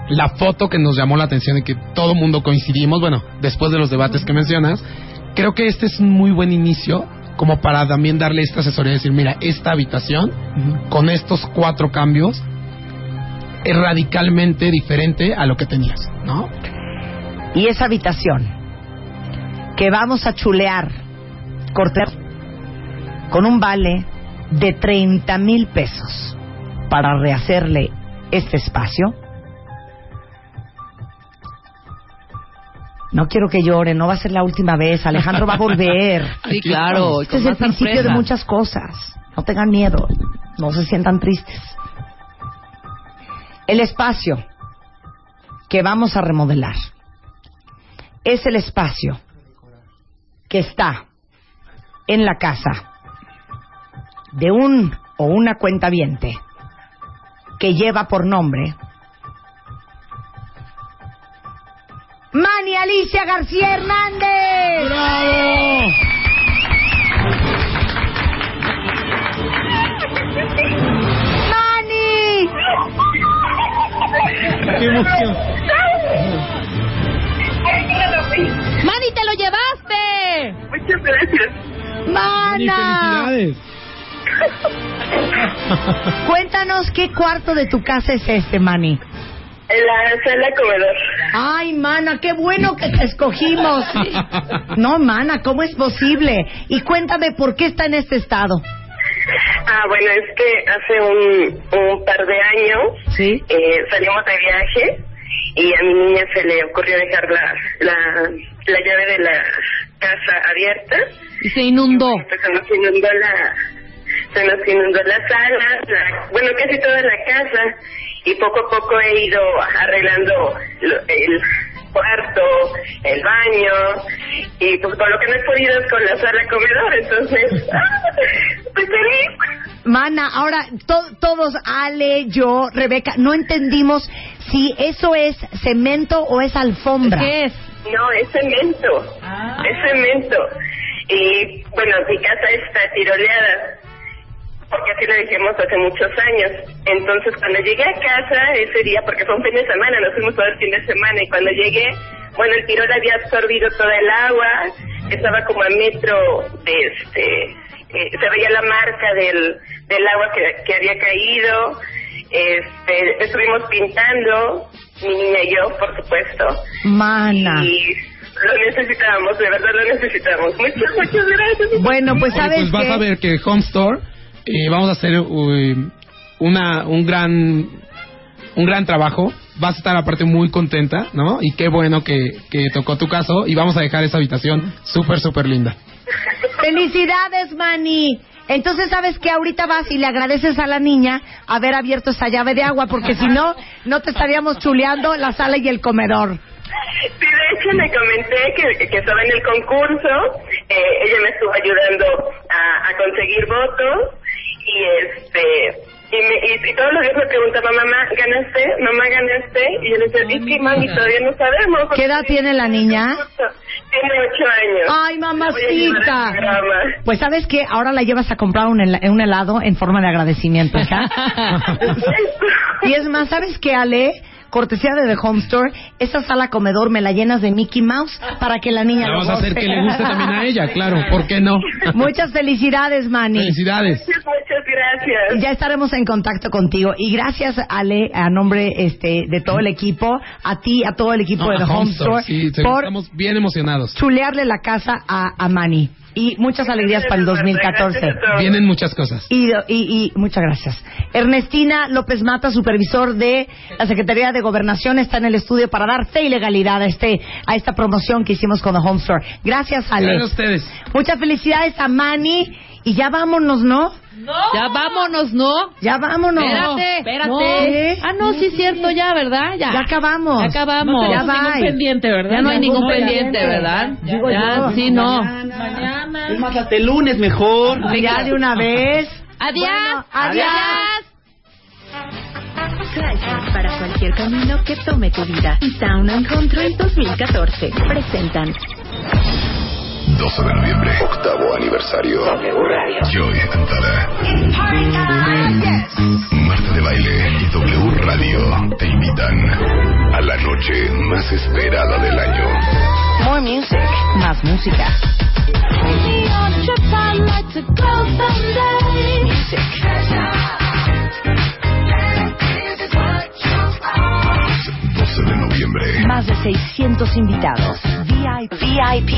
la foto que nos llamó la atención y que todo mundo coincidimos, bueno, después de los debates que mencionas, creo que este es un muy buen inicio como para también darle esta asesoría decir, mira, esta habitación con estos cuatro cambios es radicalmente diferente a lo que tenías, ¿no? Y esa habitación que vamos a chulear, cortar con un vale de 30 mil pesos para rehacerle este espacio. No quiero que llore, no va a ser la última vez. Alejandro va a volver. <laughs> Sí, claro. Este es el principio de muchas cosas. No tengan miedo, no se sientan tristes. El espacio que vamos a remodelar es el espacio que está en la casa de un o una cuenta viente que lleva por nombre Mani Alicia García Hernández. ¡Bravo! ¡Mani! ¡Qué emoción! ¡Mani, te lo llevaste! Muchas gracias. ¡Mana! ¡Felicidades! Cuéntanos qué cuarto de tu casa es este, Mani. La sala comedor. Ay, mana, qué bueno que te escogimos. No, mana, ¿cómo es posible? Y cuéntame por qué está en este estado. Ah, bueno, es que hace un, un par de años ¿Sí? eh, salimos de viaje y a mi niña se le ocurrió dejar la, la, la llave de la casa abierta. Y se inundó. Pues se nos inundó la, se nos inundó la sala, la- bueno, casi toda la casa y poco a poco he ido arreglando lo- el cuarto, el baño y pues con lo que no he podido es con la sala comedor, entonces <laughs> ¡ah! estoy feliz. Mana, ahora to- todos, Ale, yo, Rebeca, no entendimos si eso es cemento o es alfombra. ¿Qué es? No, es cemento, es cemento y bueno, mi casa está tiroleada porque así lo dijimos hace muchos años. Entonces, cuando llegué a casa ese día, porque fue un fin de semana, nos fuimos todo el fin de semana, y cuando llegué, bueno, el tirol había absorbido toda el agua, estaba como a metro de este, eh, se veía la marca del, del agua que, que había caído, este, estuvimos pintando, mi niña y yo, por supuesto, Mana. y lo necesitábamos, de verdad lo necesitamos. Muchas, muchas gracias. Bueno, pues Oye, sabes pues vas qué? a ver que Home Store eh, vamos a hacer uy, una un gran un gran trabajo. Vas a estar aparte muy contenta, ¿no? Y qué bueno que, que tocó tu caso y vamos a dejar esa habitación súper súper linda. Felicidades, Mani. Entonces, ¿sabes que Ahorita vas y le agradeces a la niña haber abierto esa llave de agua, porque si no, no te estaríamos chuleando la sala y el comedor. Sí, de hecho le comenté que, que estaba en el concurso, eh, ella me estuvo ayudando a, a conseguir votos y este y, me, y, y todos los días me preguntaba, mamá, ¿ganaste? Mamá, ¿ganaste? Y yo le decía, es que mami, todavía no sabemos. ¿Qué edad tiene la niña? Tiene ocho años. Ay, mamacita. Pues sabes que ahora la llevas a comprar un, un helado en forma de agradecimiento, hija. <laughs> <laughs> y es más, ¿sabes qué, Ale? Cortesía de The Home Store, esa sala comedor me la llenas de Mickey Mouse para que la niña La lo vamos a hacer goce. que le guste también a ella, claro, ¿por qué no? Muchas felicidades, Manny. Felicidades. Muchas, muchas gracias. Ya estaremos en contacto contigo. Y gracias, Ale, a nombre este, de todo el equipo, a ti, a todo el equipo de The No, Home Store, sí, se- por estamos bien emocionados. chulearle la casa a, a Manny. Y muchas alegrías para el 2014. Vienen muchas cosas. Y, y, y muchas gracias. Ernestina López Mata, supervisor de la Secretaría de Gobernación, está en el estudio para dar fe y legalidad a, este, a esta promoción que hicimos con The Home Store. Gracias, Ale. Gracias a ustedes. Muchas felicidades a Manny. Y ya vámonos, ¿no? Ya vámonos, ¿no? Ya vámonos. Espérate, espérate. No. ¿Eh? Ah, no, sí es cierto, ya, ¿verdad? Ya. Ya acabamos. Ya acabamos. No Ya tenemos ningún va. pendiente, ¿verdad? Ya no hay ningún No, pendiente, ¿verdad? Digo ya, yo. sí, no. Mañana. Es más, hasta el lunes mejor. Ya de una vez. Adiós. Bueno, adiós. Para cualquier camino que tome tu vida. Y Town and Country 2014 presentan 12 de noviembre, octavo aniversario. W Radio. Joy Antara. Marta de Baile y W Radio te invitan a la noche más esperada del año. More music. Más música. Music. 12 de noviembre. Más de 600 invitados. VIP.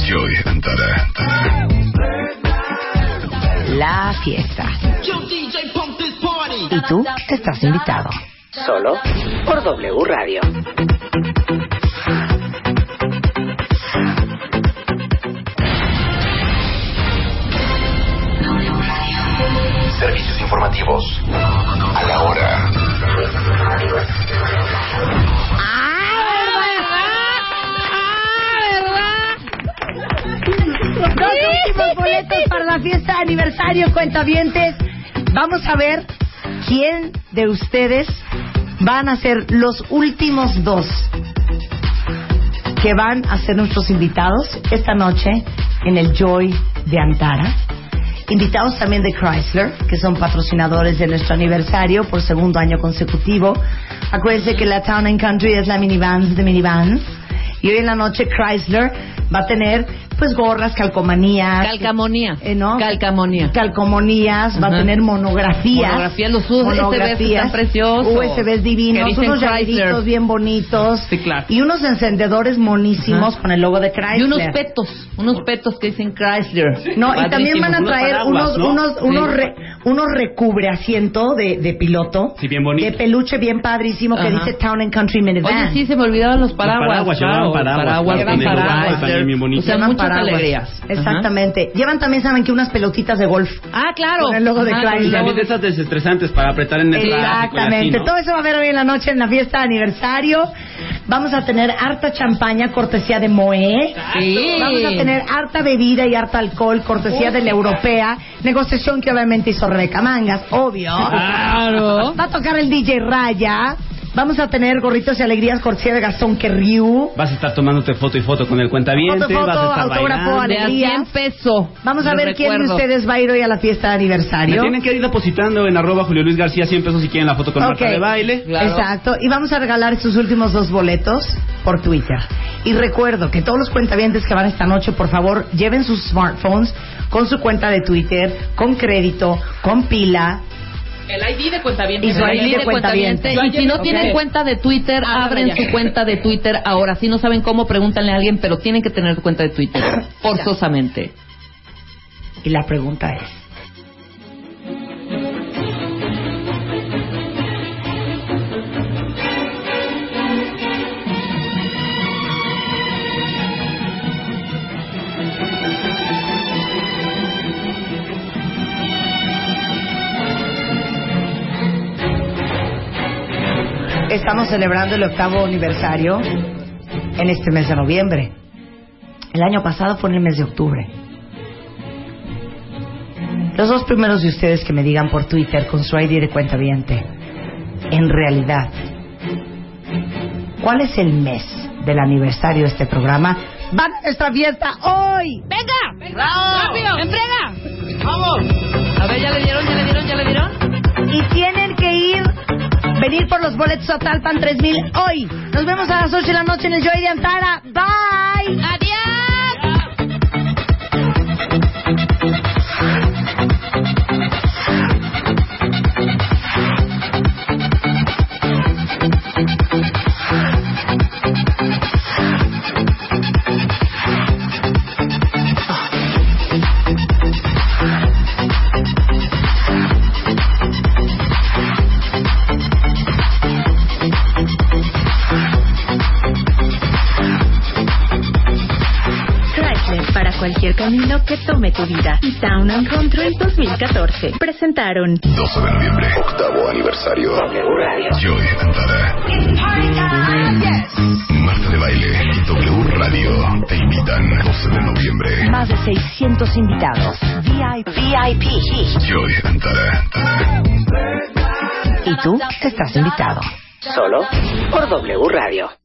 Joy Antara. La fiesta. Y tú estás invitado. Solo por W Radio. Informativos. A la hora. Los últimos boletos para la fiesta de aniversario, cuentavientes. Vamos a ver quién de ustedes van a ser los últimos dos que van a ser nuestros invitados esta noche en el Joy de Antara. Invitados también de Chrysler, que son patrocinadores de nuestro aniversario por segundo año consecutivo. Acuérdense que la Town and Country es la minivan de minivans. Y hoy en la noche Chrysler va a tener pues gorras, calcomanías. Calcamonía. eh, ¿no? Calcamonía. Calcomanías, va a tener monografías. Monografías, los USBs están preciosos. USBs divinos, unos llaveritos bien bonitos. Sí, claro. Y unos encendedores monísimos con el logo de Chrysler. Y unos petos, unos petos que dicen Chrysler. No, y también van a traer unos, ¿no? unos, Sí. unos, re- unos recubre asiento de, de piloto. Sí, bien bonito. De peluche bien padrísimo que Ajá. dice Town and Country Minivan. Oye, sí, se me olvidaban los paraguas. paraguas, claro, llevaban paraguas, paraguas, también bien bonito. O sea, Llevan muchas paraguas. alegrías. Exactamente. Llevan también, saben que unas pelotitas de golf. Ah, claro. Con el logo de Ajá, Chrysler. Y también de esas desestresantes para apretar en el y así, Exactamente. ¿no? Todo eso va a haber hoy en la noche en la fiesta de aniversario. Vamos a tener harta champaña, cortesía de Moe. Sí. Vamos a tener harta bebida y harta alcohol, cortesía de la europea. Negociación que obviamente hizo Rebeca Mangas, obvio. Claro. Va a tocar el DJ Raya. Vamos a tener gorritos y alegrías, cortesía de Gastón Querriu. Vas a estar tomándote foto y foto con el cuentaviente, Foto, foto, vas a estar autógrafo, alegría. 100 pesos. Vamos a ver quién de recuerdo. ustedes va a ir hoy a la fiesta de Me aniversario. tienen que ir depositando en arroba Julio Luis García 100 pesos si quieren la foto con Ok. Marta de baile. Claro. Exacto. Y vamos a regalar sus últimos dos boletos por Twitter. Y recuerdo que todos los cuentavientes que van esta noche, por favor, lleven sus smartphones con su cuenta de Twitter, con crédito, con pila. El ID de cuenta bien. Y su ID de si no tienen cuenta de Twitter, Ah, abren su cuenta de Twitter ahora. Si no saben cómo, pregúntenle a alguien, pero tienen que tener cuenta de Twitter. Forzosamente. Y la pregunta es, estamos celebrando el octavo aniversario en este mes de noviembre. El año pasado fue en el mes de octubre. Los dos primeros de ustedes que me digan por Twitter con su ID de cuenta viente, en realidad, ¿cuál es el mes del aniversario de este programa? ¡Van a nuestra fiesta hoy! ¡Venga! ¡Rápido! ¡Entrega! ¡Vamos! A ver, ¿ya le dieron? ¿Ya le dieron? ¿Ya le dieron? Y tienen que ir, venir por los boletos a Talpan 3000 hoy. Nos vemos a las 8 de la noche en el Joy de Antara. ¡Bye! ¡Adiós! Cualquier camino que tome tu vida. Y Town and Country 2014. Presentaron 12 de noviembre, octavo aniversario. W Radio. Joy Antara. Marta de Baile y W Radio te invitan 12 de noviembre. más de 600 invitados. VIP. Joy Antara. Y tú estás invitado. Solo por W Radio.